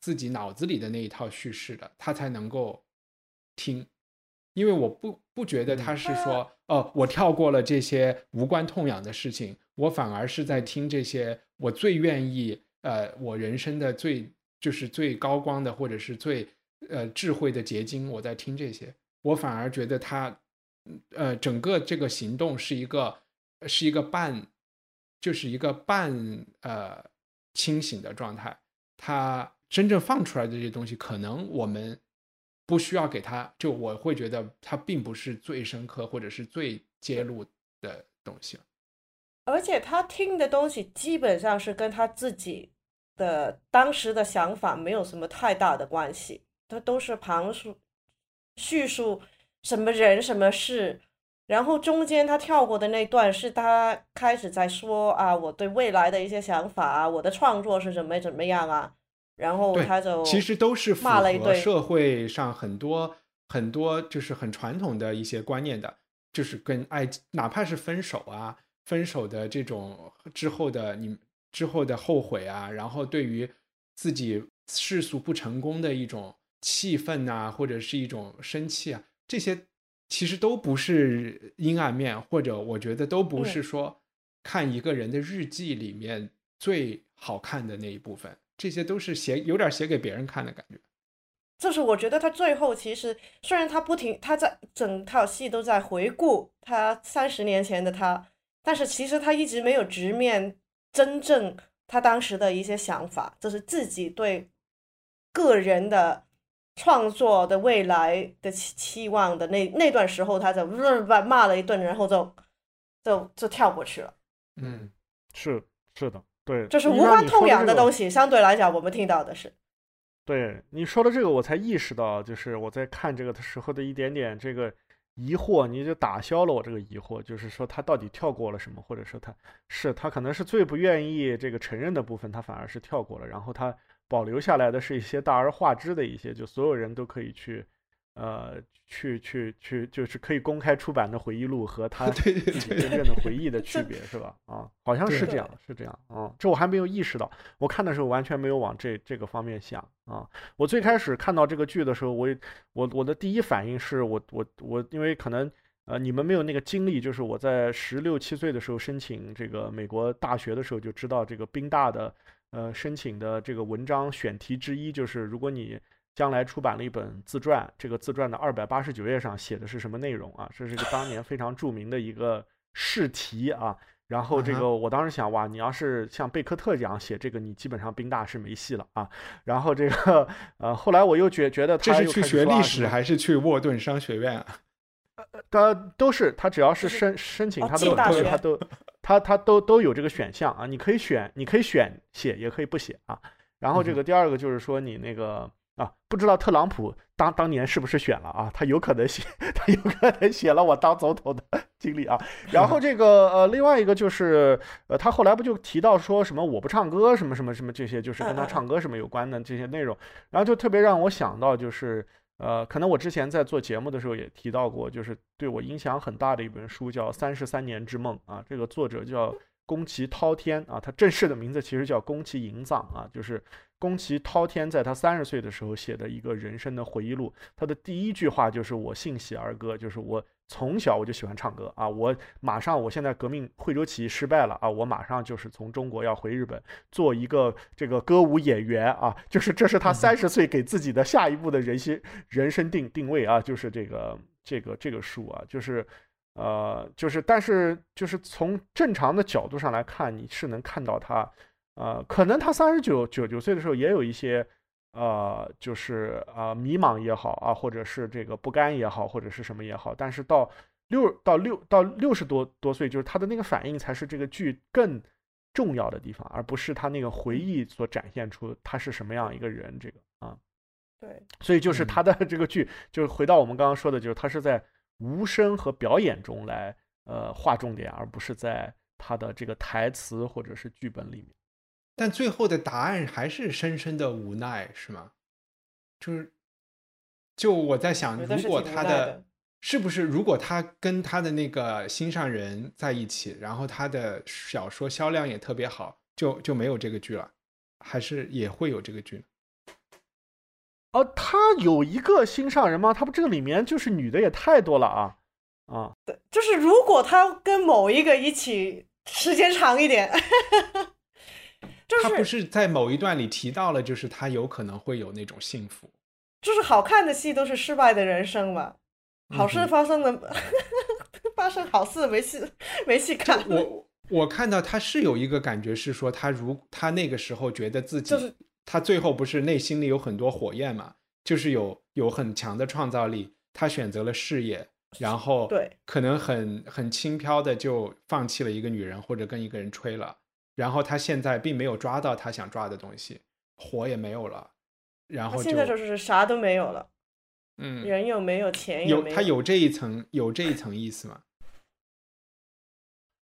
自己脑子里的那一套叙事的，他才能够听。因为我不不觉得他是说，哦，我跳过了这些无关痛痒的事情，我反而是在听这些我最愿意，呃，我人生的最就是最高光的，或者是最呃智慧的结晶，我在听这些，我反而觉得他。呃，整个这个行动是一个是一个半，就是一个半呃清醒的状态。他真正放出来的这些东西，可能我们不需要给他，就我会觉得他并不是最深刻或者是最揭露的东西。而且他听的东西基本上是跟他自己的当时的想法没有什么太大的关系，他都是旁述叙述。什么人什么事，然后中间他跳过的那段是他开始在说啊，我对未来的一些想法啊，我的创作是怎么怎么样啊，然后他就其实都是骂了一堆社会上很多很多就是很传统的一些观念的，就是跟爱哪怕是分手啊，分手的这种之后的你之后的后悔啊，然后对于自己世俗不成功的一种气愤呐，或者是一种生气啊。这些其实都不是阴暗面，或者我觉得都不是说看一个人的日记里面最好看的那一部分。这些都是写有点写给别人看的感觉。就是我觉得他最后其实虽然他不停他在整套戏都在回顾他三十年前的他，但是其实他一直没有直面真正他当时的一些想法，就是自己对个人的。创作的未来的期期望的那那段时候，他就 骂骂了一顿，然后就就就跳过去了。嗯，是是的，对，就是无关痛痒的东西，相对来讲，我们听到的是。对你说的这个，我才意识到，就是我在看这个的时候的一点点这个疑惑，你就打消了我这个疑惑，就是说他到底跳过了什么，或者说他是他可能是最不愿意这个承认的部分，他反而是跳过了，然后他。保留下来的是一些大而化之的一些，就所有人都可以去，呃，去去去，就是可以公开出版的回忆录和 他自己真正的回忆的区别，是吧？啊，好像是这样，是这样啊。这我还没有意识到，我看的时候完全没有往这这个方面想啊。我最开始看到这个剧的时候，我我我的第一反应是我我我，因为可能呃你们没有那个经历，就是我在十六七岁的时候申请这个美国大学的时候就知道这个宾大的。呃，申请的这个文章选题之一就是，如果你将来出版了一本自传，这个自传的二百八十九页上写的是什么内容啊？这是个当年非常著名的一个试题啊。然后这个我当时想，哇，你要是像贝克特这样写这个，你基本上宾大是没戏了啊。然后这个呃，后来我又觉觉得这是去学历史还是去沃顿商学院啊？呃，他都是，他只要是申申请，他都他都他他都都有这个选项啊。你可以选，你可以选写，也可以不写啊。然后这个第二个就是说你那个。啊，不知道特朗普当当年是不是选了啊？他有可能写，他有可能写了我当总统的经历啊。然后这个呃，另外一个就是呃，他后来不就提到说什么我不唱歌什么什么什么这些，就是跟他唱歌什么有关的这些内容。然后就特别让我想到就是呃，可能我之前在做节目的时候也提到过，就是对我影响很大的一本书叫《三十三年之梦》啊，这个作者叫宫崎滔天啊，他正式的名字其实叫宫崎银藏啊，就是。宫崎滔天在他三十岁的时候写的一个人生的回忆录，他的第一句话就是“我姓喜儿歌”，就是我从小我就喜欢唱歌啊！我马上，我现在革命惠州起义失败了啊！我马上就是从中国要回日本做一个这个歌舞演员啊！就是这是他三十岁给自己的下一步的人生人生定定位啊！就是这个这个这个书啊，就是呃，就是但是就是从正常的角度上来看，你是能看到他。呃，可能他三十九九九岁的时候也有一些，呃，就是啊迷茫也好啊，或者是这个不甘也好，或者是什么也好。但是到六到六到六十多多岁，就是他的那个反应才是这个剧更重要的地方，而不是他那个回忆所展现出他是什么样一个人。这个啊，对，所以就是他的 这个剧，就是回到我们刚刚说的，就是他是在无声和表演中来呃划重点，而不是在他的这个台词或者是剧本里面。但最后的答案还是深深的无奈，是吗？就是，就我在想，如果他的是不是，如果他跟他的那个心上人在一起，然后他的小说销量也特别好，就就没有这个剧了，还是也会有这个剧？哦，他有一个心上人吗？他不这个里面就是女的也太多了啊啊！对，就是如果他跟某一个一起时间长一点。就是他不是在某一段里提到了，就是他有可能会有那种幸福，就是好看的戏都是失败的人生嘛，好事发生的 发生好事没戏没戏看。我我看到他是有一个感觉是说，他如他那个时候觉得自己，他最后不是内心里有很多火焰嘛，就是有有很强的创造力，他选择了事业，然后对可能很很轻飘的就放弃了一个女人或者跟一个人吹了。然后他现在并没有抓到他想抓的东西，火也没有了，然后现在就是啥都没有了，嗯，人有没有钱有，没他有这一层有这一层意思吗？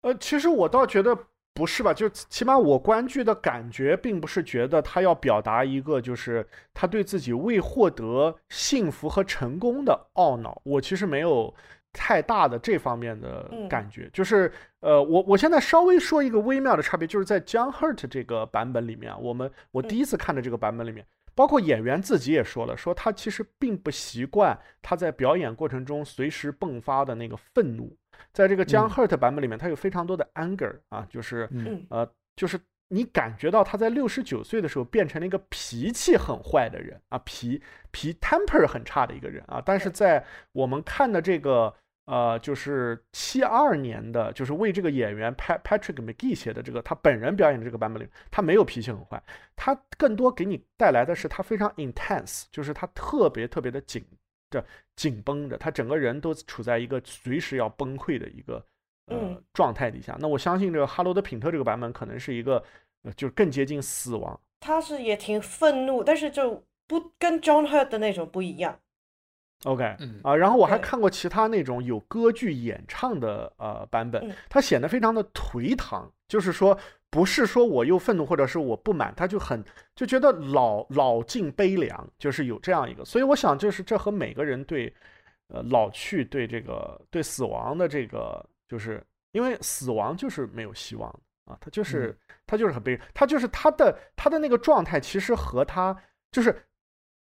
呃，其实我倒觉得不是吧，就起码我观剧的感觉并不是觉得他要表达一个就是他对自己未获得幸福和成功的懊恼，我其实没有。太大的这方面的感觉，就是呃，我我现在稍微说一个微妙的差别，就是在 John Hurt 这个版本里面，我们我第一次看的这个版本里面，包括演员自己也说了，说他其实并不习惯他在表演过程中随时迸发的那个愤怒，在这个 John Hurt 版本里面，他有非常多的 anger 啊，就是呃，就是你感觉到他在六十九岁的时候变成了一个脾气很坏的人啊，脾脾 temper 很差的一个人啊，但是在我们看的这个。呃，就是七二年的，就是为这个演员 Pat Patrick McGee 写的这个，他本人表演的这个版本里，他没有脾气很坏，他更多给你带来的是他非常 intense，就是他特别特别的紧着紧绷着，他整个人都处在一个随时要崩溃的一个呃状态底下。那我相信这个哈罗德品特这个版本可能是一个，就是更接近死亡。他是也挺愤怒，但是就不跟 John Hurt 的那种不一样。OK，啊，然后我还看过其他那种有歌剧演唱的呃版本，他显得非常的颓唐，就是说不是说我又愤怒或者是我不满，他就很就觉得老老尽悲凉，就是有这样一个，所以我想就是这和每个人对呃老去对这个对死亡的这个，就是因为死亡就是没有希望啊，他就是他就是很悲，他就是他的他的那个状态其实和他就是。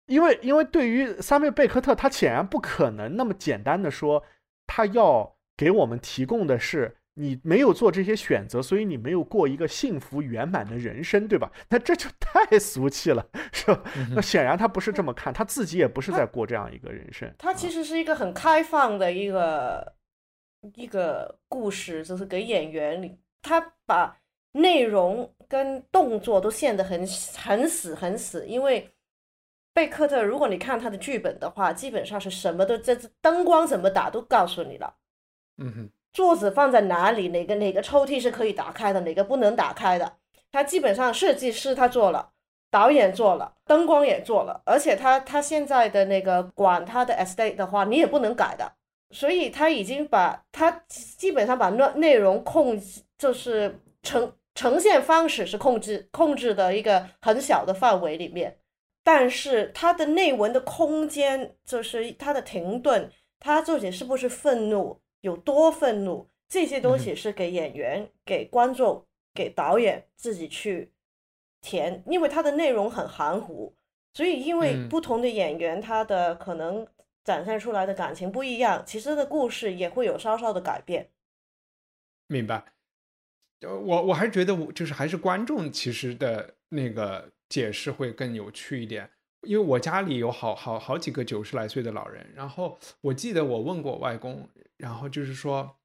因为，因为对于三位贝克特，他显然不可能那么简单的说，他要给我们提供的是你没有做这些选择，所以你没有过一个幸福圆满的人生，对吧？那这就太俗气了，是吧？那显然他不是这么看，他自己也不是在过这样一个人生。他其实是一个很开放的一个一个故事，就是给演员，他把内容跟动作都限得很很死很死。因为贝克特，如果你看他的剧本的话，基本上是什么都这灯光怎么打都告诉你了。嗯哼，桌子放在哪里，哪个哪个抽屉是可以打开的，哪个不能打开的，他基本上设计师他做了，导演做了，灯光也做了，而且他他现在的那个管他的 estate 的话，你也不能改的。所以他已经把他基本上把内内容控制，就是呈呈现方式是控制控制的一个很小的范围里面，但是他的内文的空间，就是他的停顿，他自己是不是愤怒，有多愤怒，这些东西是给演员、给观众、给导演自己去填，因为它的内容很含糊，所以因为不同的演员，他的可能。展现出来的感情不一样，其实的故事也会有稍稍的改变。明白。我我还是觉得，我就是还是观众其实的那个解释会更有趣一点。因为我家里有好好好几个九十来岁的老人，然后我记得我问过我外公，然后就是说，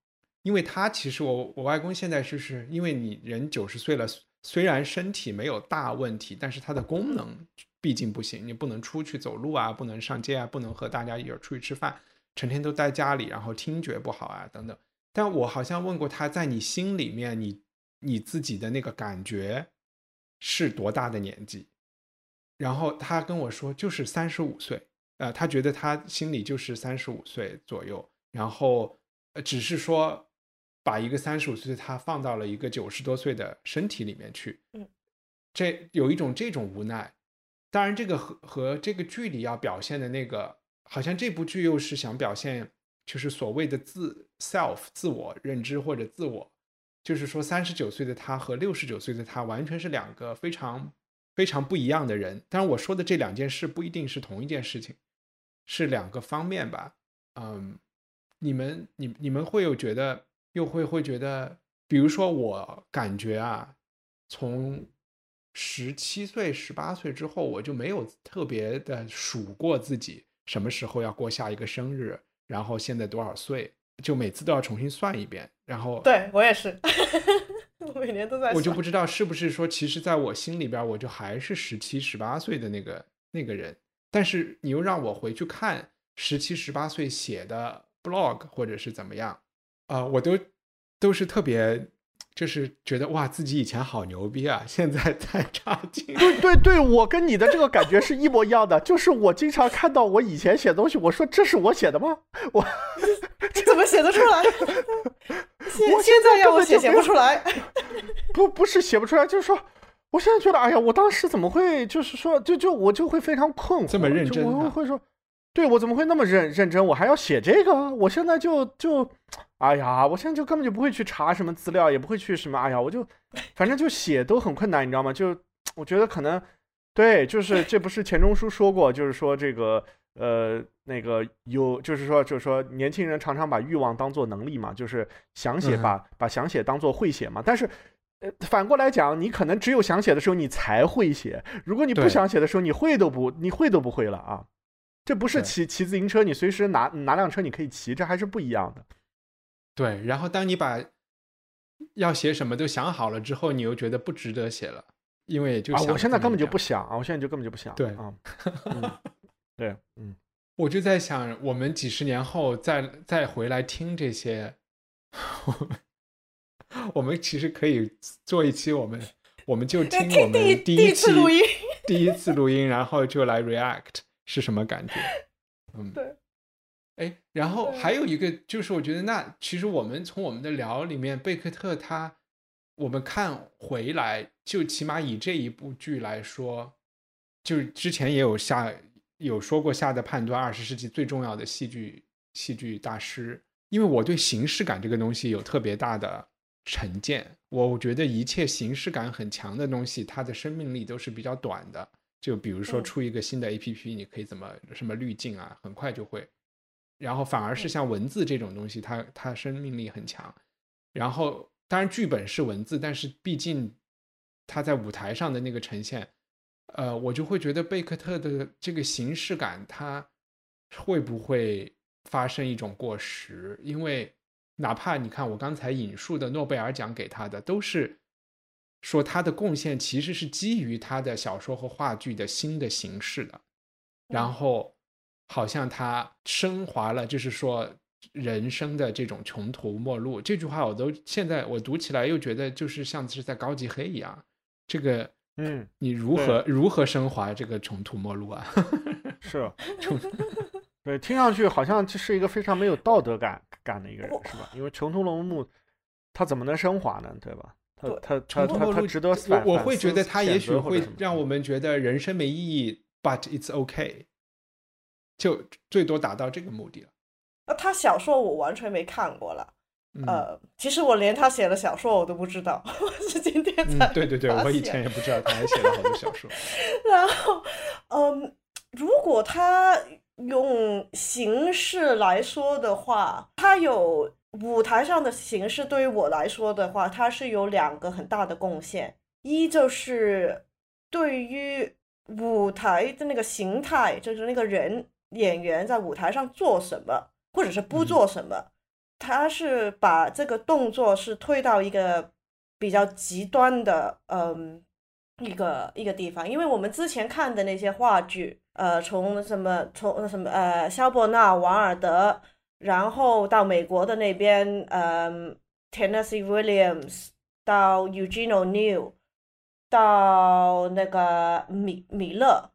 因为他其实我我外公现在就是因为你人九十岁了，虽然身体没有大问题，但是他的功能。毕竟不行，你不能出去走路啊，不能上街啊，不能和大家一块出去吃饭，成天都待家里，然后听觉不好啊，等等。但我好像问过他，在你心里面，你你自己的那个感觉是多大的年纪？然后他跟我说，就是三十五岁，呃，他觉得他心里就是三十五岁左右，然后呃，只是说把一个三十五岁的他放到了一个九十多岁的身体里面去，嗯，这有一种这种无奈。当然，这个和和这个剧里要表现的那个，好像这部剧又是想表现，就是所谓的自 self 自我认知或者自我，就是说三十九岁的他和六十九岁的他完全是两个非常非常不一样的人。当然，我说的这两件事不一定是同一件事情，是两个方面吧。嗯，你们你你们会有觉得，又会会觉得，比如说我感觉啊，从。十七岁、十八岁之后，我就没有特别的数过自己什么时候要过下一个生日，然后现在多少岁，就每次都要重新算一遍。然后，对我也是，我每年都在。我就不知道是不是说，其实在我心里边，我就还是十七、十八岁的那个那个人。但是你又让我回去看十七、十八岁写的 blog 或者是怎么样，啊，我都都是特别。就是觉得哇，自己以前好牛逼啊，现在太差劲。对对对，我跟你的这个感觉是一模一样的。就是我经常看到我以前写东西，我说这是我写的吗？我 怎么写得出来？我现在要我写写不出来。不不是写不出来，就是说，我现在觉得，哎呀，我当时怎么会，就是说，就就我就会非常困惑，这么认真，我会说。对我怎么会那么认认真？我还要写这个？我现在就就，哎呀，我现在就根本就不会去查什么资料，也不会去什么，哎呀，我就 反正就写都很困难，你知道吗？就我觉得可能对，就是这不是钱钟书说过，就是说这个呃那个有，就是说就是说年轻人常常把欲望当做能力嘛，就是想写把把想写当做会写嘛。但是呃反过来讲，你可能只有想写的时候你才会写，如果你不想写的时候，你会都不你会都不会了啊。这不是骑骑自行车，你随时拿拿辆车你可以骑，这还是不一样的。对，然后当你把要写什么都想好了之后，你又觉得不值得写了，因为就啊，我现在根本就不想啊，我现在就根本就不想。对啊，对，嗯，我就在想，我们几十年后再再回来听这些，我们我们其实可以做一期，我们我们就听我们第一次录音，第一次录音，然后就来 react。是什么感觉？嗯，对，哎，然后还有一个就是，我觉得那其实我们从我们的聊里面，贝克特他，我们看回来，就起码以这一部剧来说，就是之前也有下有说过下的判断，二十世纪最重要的戏剧戏剧大师，因为我对形式感这个东西有特别大的成见，我觉得一切形式感很强的东西，它的生命力都是比较短的。就比如说出一个新的 A P P，你可以怎么什么滤镜啊，很快就会。然后反而是像文字这种东西，它它生命力很强。然后当然剧本是文字，但是毕竟它在舞台上的那个呈现，呃，我就会觉得贝克特的这个形式感，它会不会发生一种过时？因为哪怕你看我刚才引述的诺贝尔奖给他的，都是说他的贡献其实是基于他的小说和话剧的新的形式的，然后好像他升华了，就是说人生的这种穷途末路。这句话我都现在我读起来又觉得就是像是在高级黑一样。这个，嗯，你如何如何升华这个穷途末路啊？是 对，听上去好像是一个非常没有道德感感的一个人，是吧？因为穷途末路，他怎么能升华呢？对吧？他他他他他值得我我会觉得他也许会让我们觉得人生没意义，but it's okay，就最多达到这个目的了。那他小说我完全没看过了。呃，其实我连他写的小说我都不知道，我是今天才对对对，我以前也不知道他还写了好多小说。然后，嗯，如果他用形式来说的话，他有舞台上的形式，对于我来说的话，它是有两个很大的贡献。一就是对于舞台的那个形态，就是那个人演员在舞台上做什么，或者是不做什么。他是把这个动作是推到一个比较极端的，嗯，一个一个地方。因为我们之前看的那些话剧，呃，从什么从什么呃，肖伯纳、王尔德，然后到美国的那边，嗯，Tennessee Williams，到 Eugene O'Neill，到那个米米勒。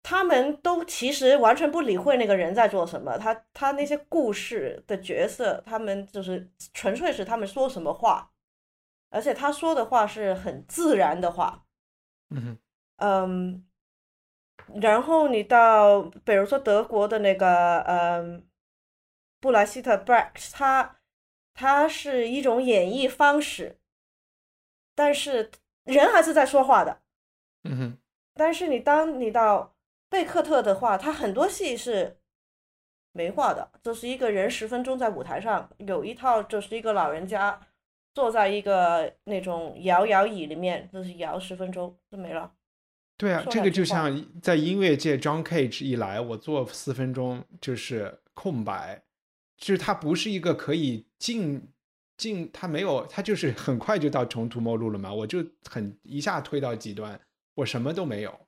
他们都其实完全不理会那个人在做什么，他他那些故事的角色，他们就是纯粹是他们说什么话，而且他说的话是很自然的话，嗯嗯，然后你到比如说德国的那个嗯布莱希特 Brecht，他他是一种演绎方式，但是人还是在说话的，嗯哼，但是你当你到贝克特的话，他很多戏是没话的，就是一个人十分钟在舞台上，有一套就是一个老人家坐在一个那种摇摇椅里面，就是摇十分钟就没了。对啊，这个就像在音乐界，John Cage 一来，我坐四分钟就是空白，就是他不是一个可以进进，他没有，他就是很快就到穷途末路了嘛，我就很一下推到极端，我什么都没有。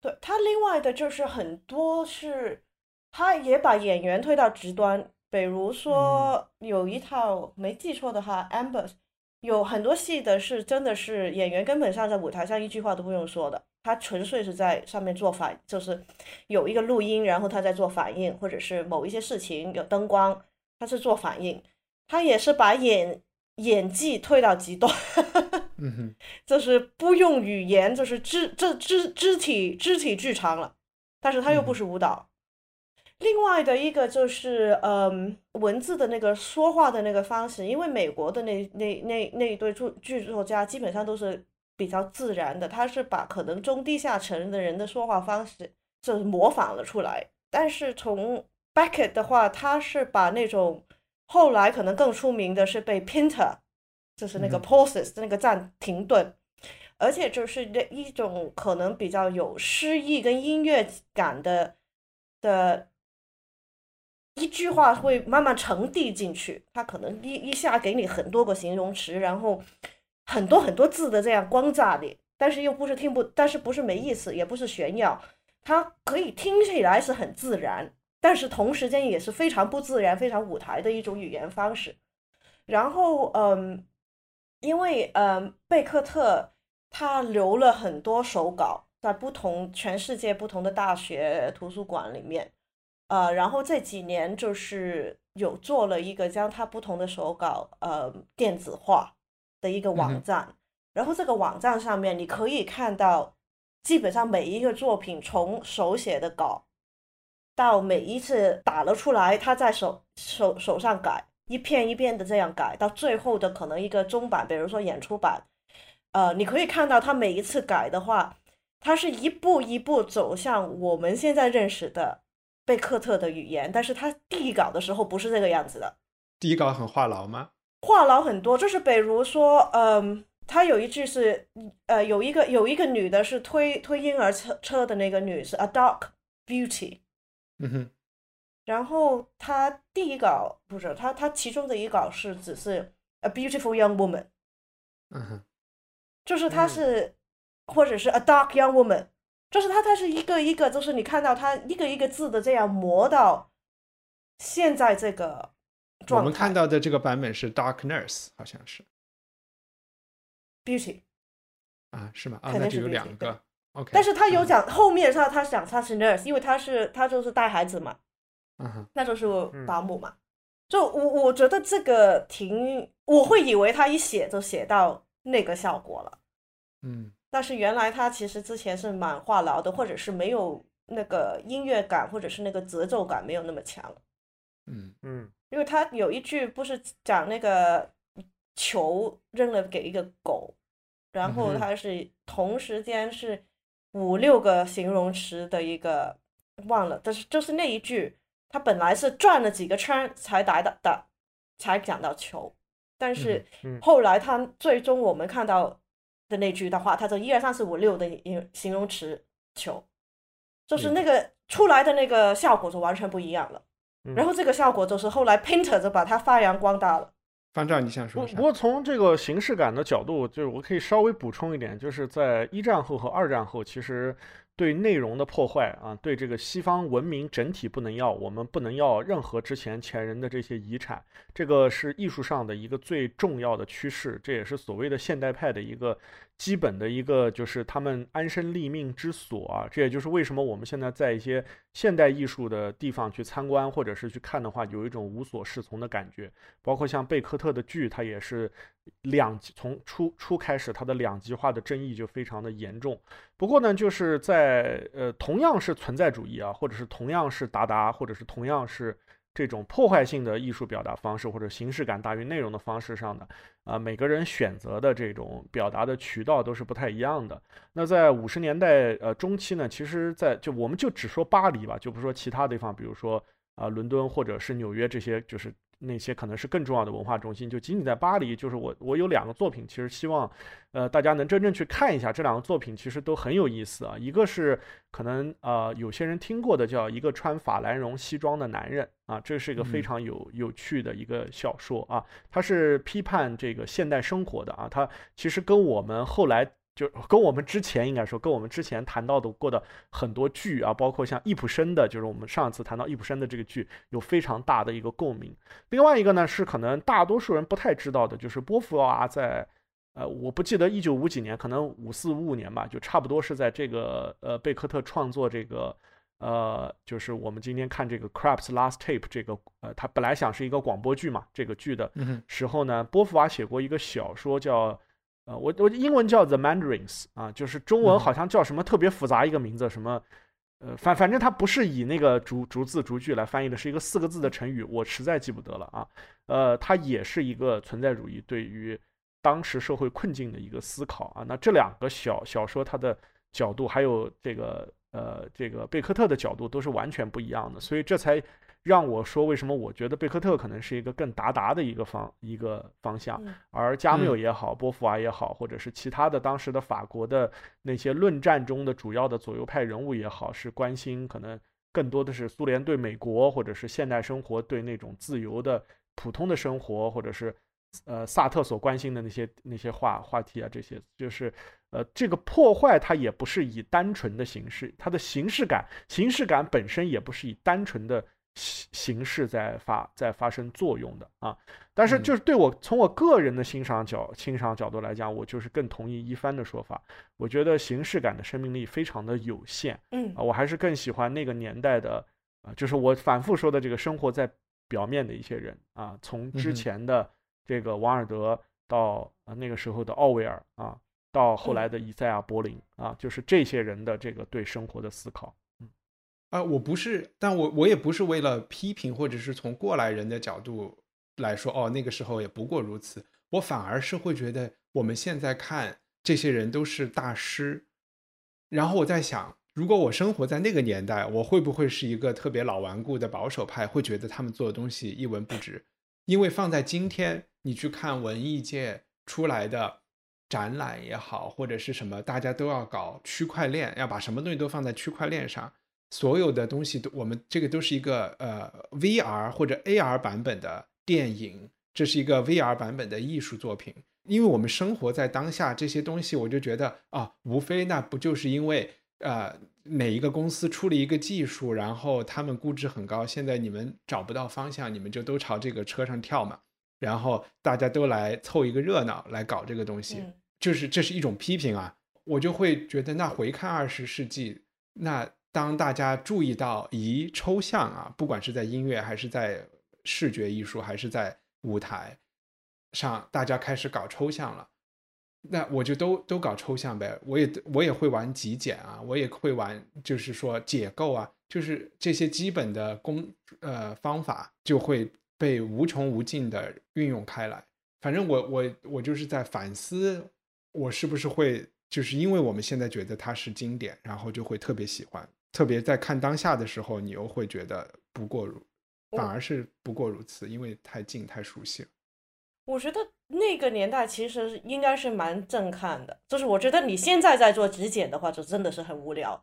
对他，另外的就是很多是，他也把演员推到极端。比如说有一套没记错的话，Amber 有很多戏的是真的是演员根本上在舞台上一句话都不用说的，他纯粹是在上面做反，就是有一个录音，然后他在做反应，或者是某一些事情有灯光，他是做反应，他也是把演演技推到极端。嗯哼，就是不用语言，就是肢这肢肢体肢体剧场了，但是他又不是舞蹈。另外的一个就是，嗯，文字的那个说话的那个方式，因为美国的那那那那一对作剧作家基本上都是比较自然的，他是把可能中低下层的人的说话方式就是模仿了出来。但是从 Beckett 的话，他是把那种后来可能更出名的是被 Pinter。就是那个 pauses，那个暂停顿，而且就是那一种可能比较有诗意跟音乐感的的一句话会慢慢沉递进去，它可能一一下给你很多个形容词，然后很多很多字的这样光炸你，但是又不是听不，但是不是没意思，也不是炫耀，它可以听起来是很自然，但是同时间也是非常不自然、非常舞台的一种语言方式，然后嗯。因为嗯，贝克特他留了很多手稿在不同全世界不同的大学图书馆里面，呃，然后这几年就是有做了一个将他不同的手稿呃电子化的一个网站，然后这个网站上面你可以看到基本上每一个作品从手写的稿到每一次打了出来，他在手手手上改。一片一片的这样改，到最后的可能一个中版，比如说演出版，呃，你可以看到他每一次改的话，他是一步一步走向我们现在认识的贝克特的语言，但是他第一稿的时候不是这个样子的。第一稿很话痨吗？话痨很多，就是比如说，嗯，他有一句是，呃，有一个有一个女的是推推婴儿车车的那个女是 a dark beauty，嗯哼。然后他第一稿不是他他其中的一稿是只是 a beautiful young woman，嗯哼，就是他是或者是 a dark young woman，就是他他是一个一个就是你看到他一个一个字的这样磨到现在这个状态我们看到的这个版本是 dark nurse，好像是。Beauty 啊是吗？啊那就有两个。但是他有讲后面他他想他是 nurse，因为他是他就是带孩子嘛，嗯那就是保姆嘛。就我我觉得这个挺，我会以为他一写就写到那个效果了，嗯。但是原来他其实之前是蛮话痨的，或者是没有那个音乐感，或者是那个节奏感没有那么强。嗯嗯，因为他有一句不是讲那个球扔了给一个狗，然后他是同时间是。五六个形容词的一个忘了，但是就是那一句，他本来是转了几个圈才达到的，才讲到球，但是后来他最终我们看到的那句的话，他就一二三四五六的形容词球，就是那个出来的那个效果就完全不一样了。然后这个效果就是后来 Painter 就把它发扬光大了。方丈，你想说？不过从这个形式感的角度，就是我可以稍微补充一点，就是在一战后和二战后，其实。对内容的破坏啊，对这个西方文明整体不能要，我们不能要任何之前前人的这些遗产，这个是艺术上的一个最重要的趋势，这也是所谓的现代派的一个基本的一个，就是他们安身立命之所啊。这也就是为什么我们现在在一些现代艺术的地方去参观或者是去看的话，有一种无所适从的感觉。包括像贝克特的剧，它也是两从初初开始，它的两极化的争议就非常的严重。不过呢，就是在呃同样是存在主义啊，或者是同样是达达，或者是同样是这种破坏性的艺术表达方式，或者形式感大于内容的方式上的啊，每个人选择的这种表达的渠道都是不太一样的。那在五十年代呃中期呢，其实，在就我们就只说巴黎吧，就不说其他地方，比如说啊伦敦或者是纽约这些，就是。那些可能是更重要的文化中心，就仅仅在巴黎。就是我，我有两个作品，其实希望，呃，大家能真正去看一下。这两个作品其实都很有意思啊。一个是可能呃有些人听过的，叫一个穿法兰绒西装的男人啊，这是一个非常有有趣的一个小说啊。它是批判这个现代生活的啊。它其实跟我们后来。就跟我们之前应该说，跟我们之前谈到的过的很多剧啊，包括像易卜生的，就是我们上次谈到易卜生的这个剧，有非常大的一个共鸣。另外一个呢，是可能大多数人不太知道的，就是波伏娃在，呃，我不记得一九五几年，可能五四五五年吧，就差不多是在这个呃贝克特创作这个呃，就是我们今天看这个 Crab's Last Tape 这个呃，他本来想是一个广播剧嘛，这个剧的时候呢，波伏娃写过一个小说叫。呃，我我英文叫 The Mandarins 啊，就是中文好像叫什么特别复杂一个名字，什么，呃，反反正它不是以那个逐逐字逐句来翻译的，是一个四个字的成语，我实在记不得了啊。呃，它也是一个存在主义对于当时社会困境的一个思考啊。那这两个小小说它的角度，还有这个呃这个贝克特的角度都是完全不一样的，所以这才。让我说，为什么我觉得贝克特可能是一个更达达的一个方一个方向，而加缪也好，波伏娃也好，或者是其他的当时的法国的那些论战中的主要的左右派人物也好，是关心可能更多的是苏联对美国，或者是现代生活对那种自由的普通的生活，或者是呃萨特所关心的那些那些话话题啊，这些就是呃这个破坏它也不是以单纯的形式，它的形式感形式感本身也不是以单纯的。形形式在发在发生作用的啊，但是就是对我从我个人的欣赏角欣赏角度来讲，我就是更同意一帆的说法。我觉得形式感的生命力非常的有限，嗯。啊，我还是更喜欢那个年代的啊，就是我反复说的这个生活在表面的一些人啊，从之前的这个王尔德到啊那个时候的奥威尔啊，到后来的以赛亚柏林啊，就是这些人的这个对生活的思考。啊，我不是，但我我也不是为了批评，或者是从过来人的角度来说，哦，那个时候也不过如此。我反而是会觉得，我们现在看这些人都是大师。然后我在想，如果我生活在那个年代，我会不会是一个特别老顽固的保守派，会觉得他们做的东西一文不值？因为放在今天，你去看文艺界出来的展览也好，或者是什么，大家都要搞区块链，要把什么东西都放在区块链上。所有的东西都我们这个都是一个呃 VR 或者 AR 版本的电影，这是一个 VR 版本的艺术作品。因为我们生活在当下，这些东西我就觉得啊，无非那不就是因为呃哪一个公司出了一个技术，然后他们估值很高，现在你们找不到方向，你们就都朝这个车上跳嘛，然后大家都来凑一个热闹来搞这个东西，就是这是一种批评啊。我就会觉得，那回看二十世纪，那当大家注意到，咦，抽象啊，不管是在音乐，还是在视觉艺术，还是在舞台上，大家开始搞抽象了，那我就都都搞抽象呗。我也我也会玩极简啊，我也会玩，就是说解构啊，就是这些基本的工呃方法就会被无穷无尽的运用开来。反正我我我就是在反思，我是不是会。就是因为我们现在觉得它是经典，然后就会特别喜欢，特别在看当下的时候，你又会觉得不过如，反而是不过如此，因为太近太熟悉了。我觉得那个年代其实应该是蛮震撼的，就是我觉得你现在在做极简的话，就真的是很无聊。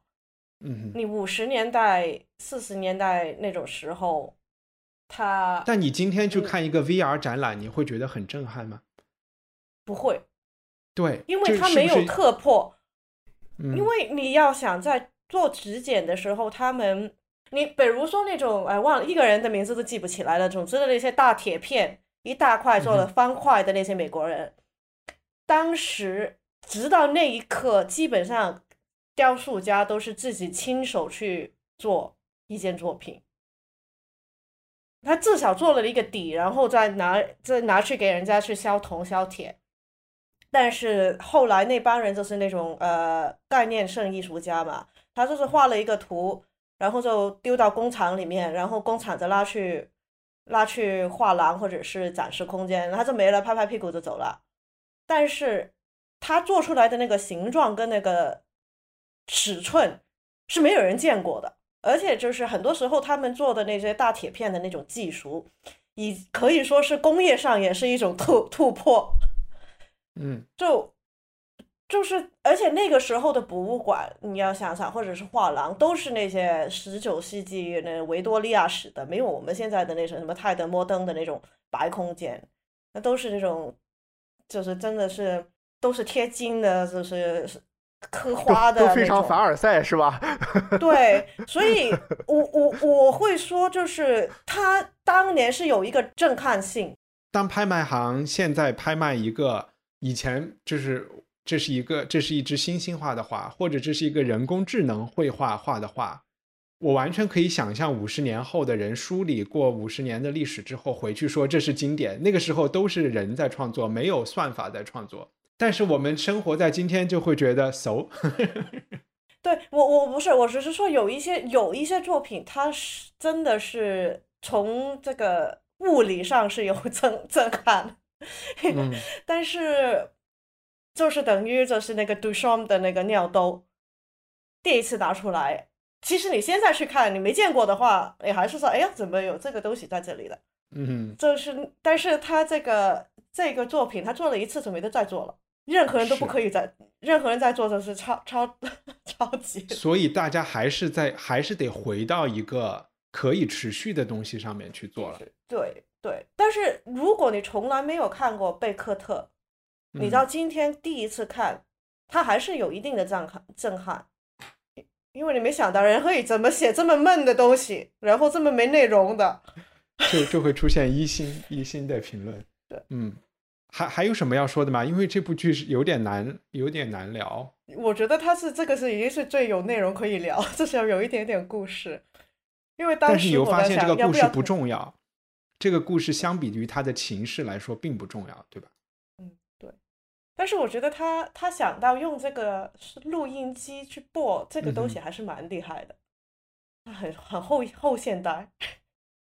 嗯，你五十年代、四十年代那种时候，他，但你今天去看一个 VR 展览，你会觉得很震撼吗？不会。对，因为他没有特破，因为你要想在做质检的时候，他们，你比如说那种哎忘了一个人的名字都记不起来了，总之的那些大铁片一大块做的方块的那些美国人，当时直到那一刻，基本上雕塑家都是自己亲手去做一件作品，他至少做了一个底，然后再拿再拿去给人家去削铜削铁。但是后来那帮人就是那种呃概念性艺术家嘛，他就是画了一个图，然后就丢到工厂里面，然后工厂就拉去拉去画廊或者是展示空间，他就没了，拍拍屁股就走了。但是他做出来的那个形状跟那个尺寸是没有人见过的，而且就是很多时候他们做的那些大铁片的那种技术，以可以说是工业上也是一种突突破。嗯，就就是，而且那个时候的博物馆，你要想想，或者是画廊，都是那些十九世纪那维多利亚史的，没有我们现在的那种什么泰德摩登的那种白空间，那都是那种，就是真的是都是贴金的，就是刻花的，都非常凡尔赛，是吧？对，所以我我我会说，就是他当年是有一个震撼性。当拍卖行现在拍卖一个。以前就是这是一个这是一支新兴画的画，或者这是一个人工智能绘画画的画，我完全可以想象五十年后的人梳理过五十年的历史之后回去说这是经典。那个时候都是人在创作，没有算法在创作。但是我们生活在今天就会觉得 so。对我我不是我只是说有一些有一些作品，它是真的是从这个物理上是有 震震撼。但是，就是等于就是那个 Duchamp 的那个尿兜，第一次拿出来。其实你现在去看，你没见过的话，你还是说，哎呀，怎么有这个东西在这里的？嗯，就是，但是他这个这个作品，他做了一次就没得再做了，任何人都不可以再，任何人在做就是超超 超级。所以大家还是在，还是得回到一个可以持续的东西上面去做了。对。对，但是如果你从来没有看过贝克特，你到今天第一次看，他还是有一定的震撼震撼，因为你没想到人会以怎么写这么闷的东西，然后这么没内容的，就就会出现一星一星的评论。对，嗯，还还有什么要说的吗？因为这部剧是有点难，有点难聊。我觉得他是这个是已经是最有内容可以聊，至少有一点点故事。因为但是你又发现这个故事不重要。这个故事相比于他的情势来说并不重要，对吧？但是我觉得他他想到用这个录音机去播这个东西还是蛮厉害的，很很后后现代。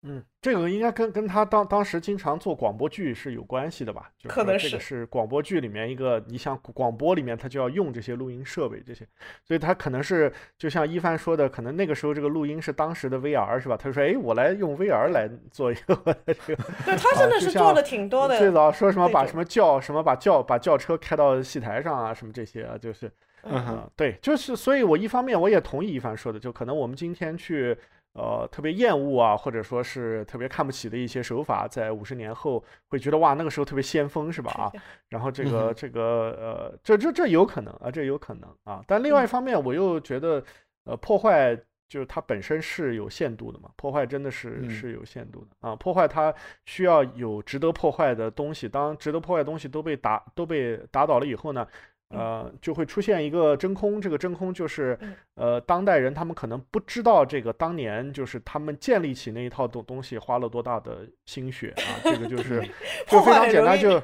嗯，这个应该跟跟他当当时经常做广播剧是有关系的吧？可能是这个是广播剧里面一个，你想广播里面他就要用这些录音设备这些，所以他可能是就像一帆说的，可能那个时候这个录音是当时的 VR 是吧？他就说，哎，我来用 VR 来做一个这个。对他真的是做的挺多的。最早说什么把什么轿什么把轿把轿车开到戏台上啊，什么这些啊，就是嗯，对，就是，所以我一方面我也同意一帆说的，就可能我们今天去。呃，特别厌恶啊，或者说是特别看不起的一些手法，在五十年后会觉得哇，那个时候特别先锋，是吧？啊，然后这个这个呃，这这这有可能啊，这有可能啊。但另外一方面，我又觉得，呃，破坏就是它本身是有限度的嘛，破坏真的是是有限度的啊。破坏它需要有值得破坏的东西，当值得破坏的东西都被打都被打倒了以后呢？呃，就会出现一个真空，这个真空就是，呃，当代人他们可能不知道这个当年就是他们建立起那一套东东西花了多大的心血啊，这个就是就非常简单，就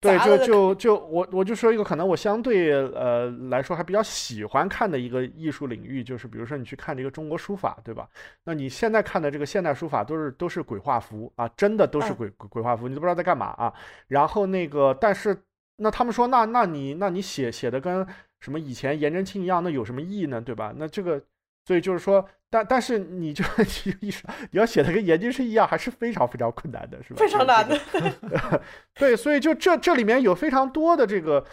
对，就就就我我就说一个可能我相对呃来说还比较喜欢看的一个艺术领域，就是比如说你去看这个中国书法，对吧？那你现在看的这个现代书法都是都是鬼画符啊，真的都是鬼鬼画符，你都不知道在干嘛啊。然后那个但是。那他们说，那那你那你写写的跟什么以前颜真卿一样，那有什么意义呢？对吧？那这个，所以就是说，但但是你就 意识你要写的跟颜真卿一样，还是非常非常困难的，是吧？非常难的。对，所以就这这里面有非常多的这个，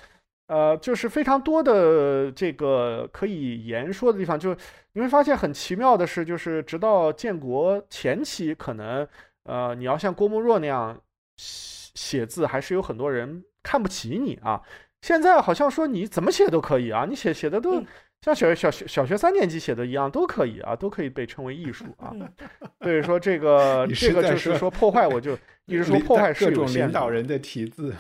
呃，就是非常多的这个可以言说的地方。就你会发现很奇妙的是，就是直到建国前期，可能呃，你要像郭沫若那样写字，还是有很多人。看不起你啊！现在好像说你怎么写都可以啊，你写写的都像小小学小学三年级写的一样，都可以啊，都可以被称为艺术 啊。所以说这个 这个就是说破坏，我就 一直说破坏是有领导人的题字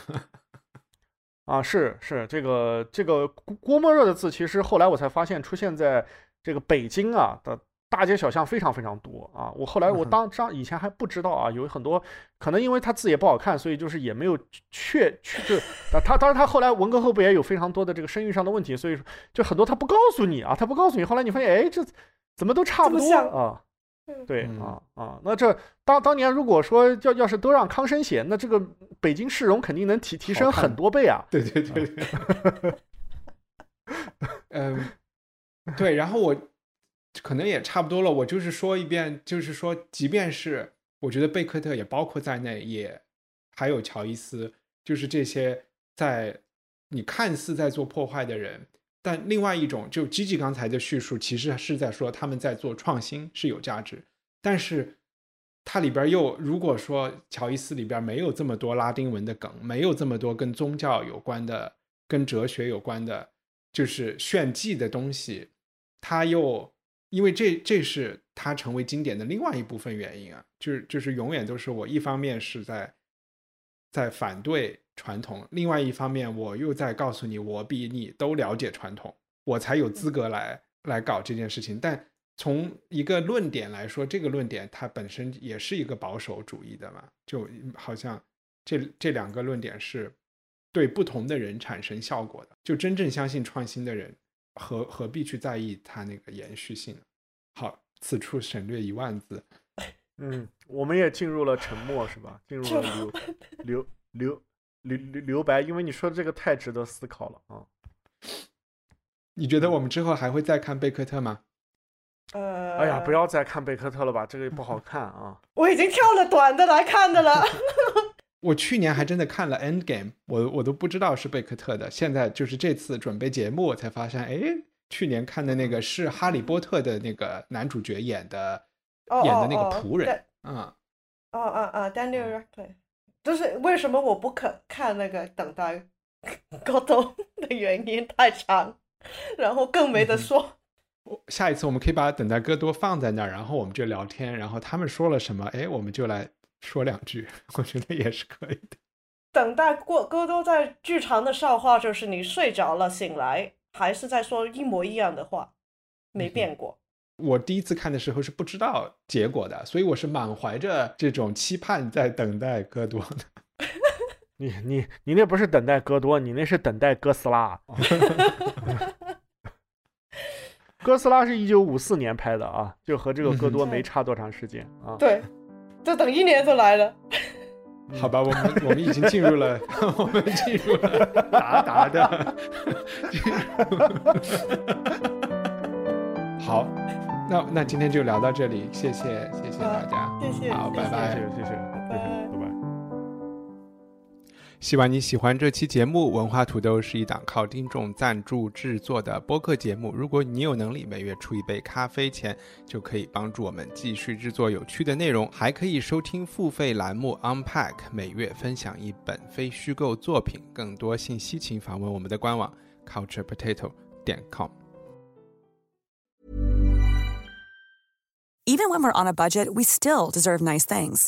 啊，是是这个这个郭沫若的字，其实后来我才发现出现在这个北京啊的。大街小巷非常非常多啊！我后来我当上以前还不知道啊，有很多可能因为他字也不好看，所以就是也没有确确就他当然他后来文革后不也有非常多的这个声誉上的问题，所以说就很多他不告诉你啊，他不告诉你，后来你发现哎这怎么都差不多啊？对啊啊，那这当当年如果说要要是都让康生写，那这个北京市容肯定能提提升很多倍啊！对对对，嗯，对，然后我。可能也差不多了。我就是说一遍，就是说，即便是我觉得贝克特也包括在内，也还有乔伊斯，就是这些在你看似在做破坏的人，但另外一种，就基基刚才的叙述，其实是在说他们在做创新是有价值。但是它里边又，如果说乔伊斯里边没有这么多拉丁文的梗，没有这么多跟宗教有关的、跟哲学有关的，就是炫技的东西，他又。因为这这是它成为经典的另外一部分原因啊，就是就是永远都是我一方面是在在反对传统，另外一方面我又在告诉你，我比你都了解传统，我才有资格来来搞这件事情。但从一个论点来说，这个论点它本身也是一个保守主义的嘛，就好像这这两个论点是对不同的人产生效果的，就真正相信创新的人。何何必去在意它那个延续性？好，此处省略一万字。嗯，我们也进入了沉默，是吧？进入了留留留留留留白，因为你说的这个太值得思考了啊。你觉得我们之后还会再看贝克特吗？呃，哎呀，不要再看贝克特了吧，这个不好看啊。我已经跳了短的来看的了。我去年还真的看了《End Game》，我我都不知道是贝克特的。现在就是这次准备节目，我才发现，哎，去年看的那个是《哈利波特》的那个男主角演的，演的那个仆人。嗯，哦哦哦，Daniel Radcliffe。就是为什么我不肯看那个《等待高通》的原因太长，然后更没得说。下一次我们可以把《等待戈多》放在那儿，然后我们就聊天，然后他们说了什么，哎，我们就来。说两句，我觉得也是可以的。等待过戈多在剧场的笑话，就是你睡着了醒来，还是在说一模一样的话，没变过。我第一次看的时候是不知道结果的，所以我是满怀着这种期盼在等待戈多的。你你你那不是等待戈多，你那是等待哥斯拉。哥斯拉是一九五四年拍的啊，就和这个戈多没差多长时间啊。对。就等一年就来了，好吧，我们我们已经进入了，我们进入了达达的，好，那那今天就聊到这里，谢谢谢谢大家，谢谢，好，拜拜，谢谢谢谢，拜拜。希望你喜欢这期节目。文化土豆是一档靠听众赞助制作的播客节目。如果你有能力每月出一杯咖啡钱，就可以帮助我们继续制作有趣的内容，还可以收听付费栏目 Unpack，每月分享一本非虚构作品。更多信息请访问我们的官网 culturepotato 点 com。Even when we're on a budget, we still deserve nice things.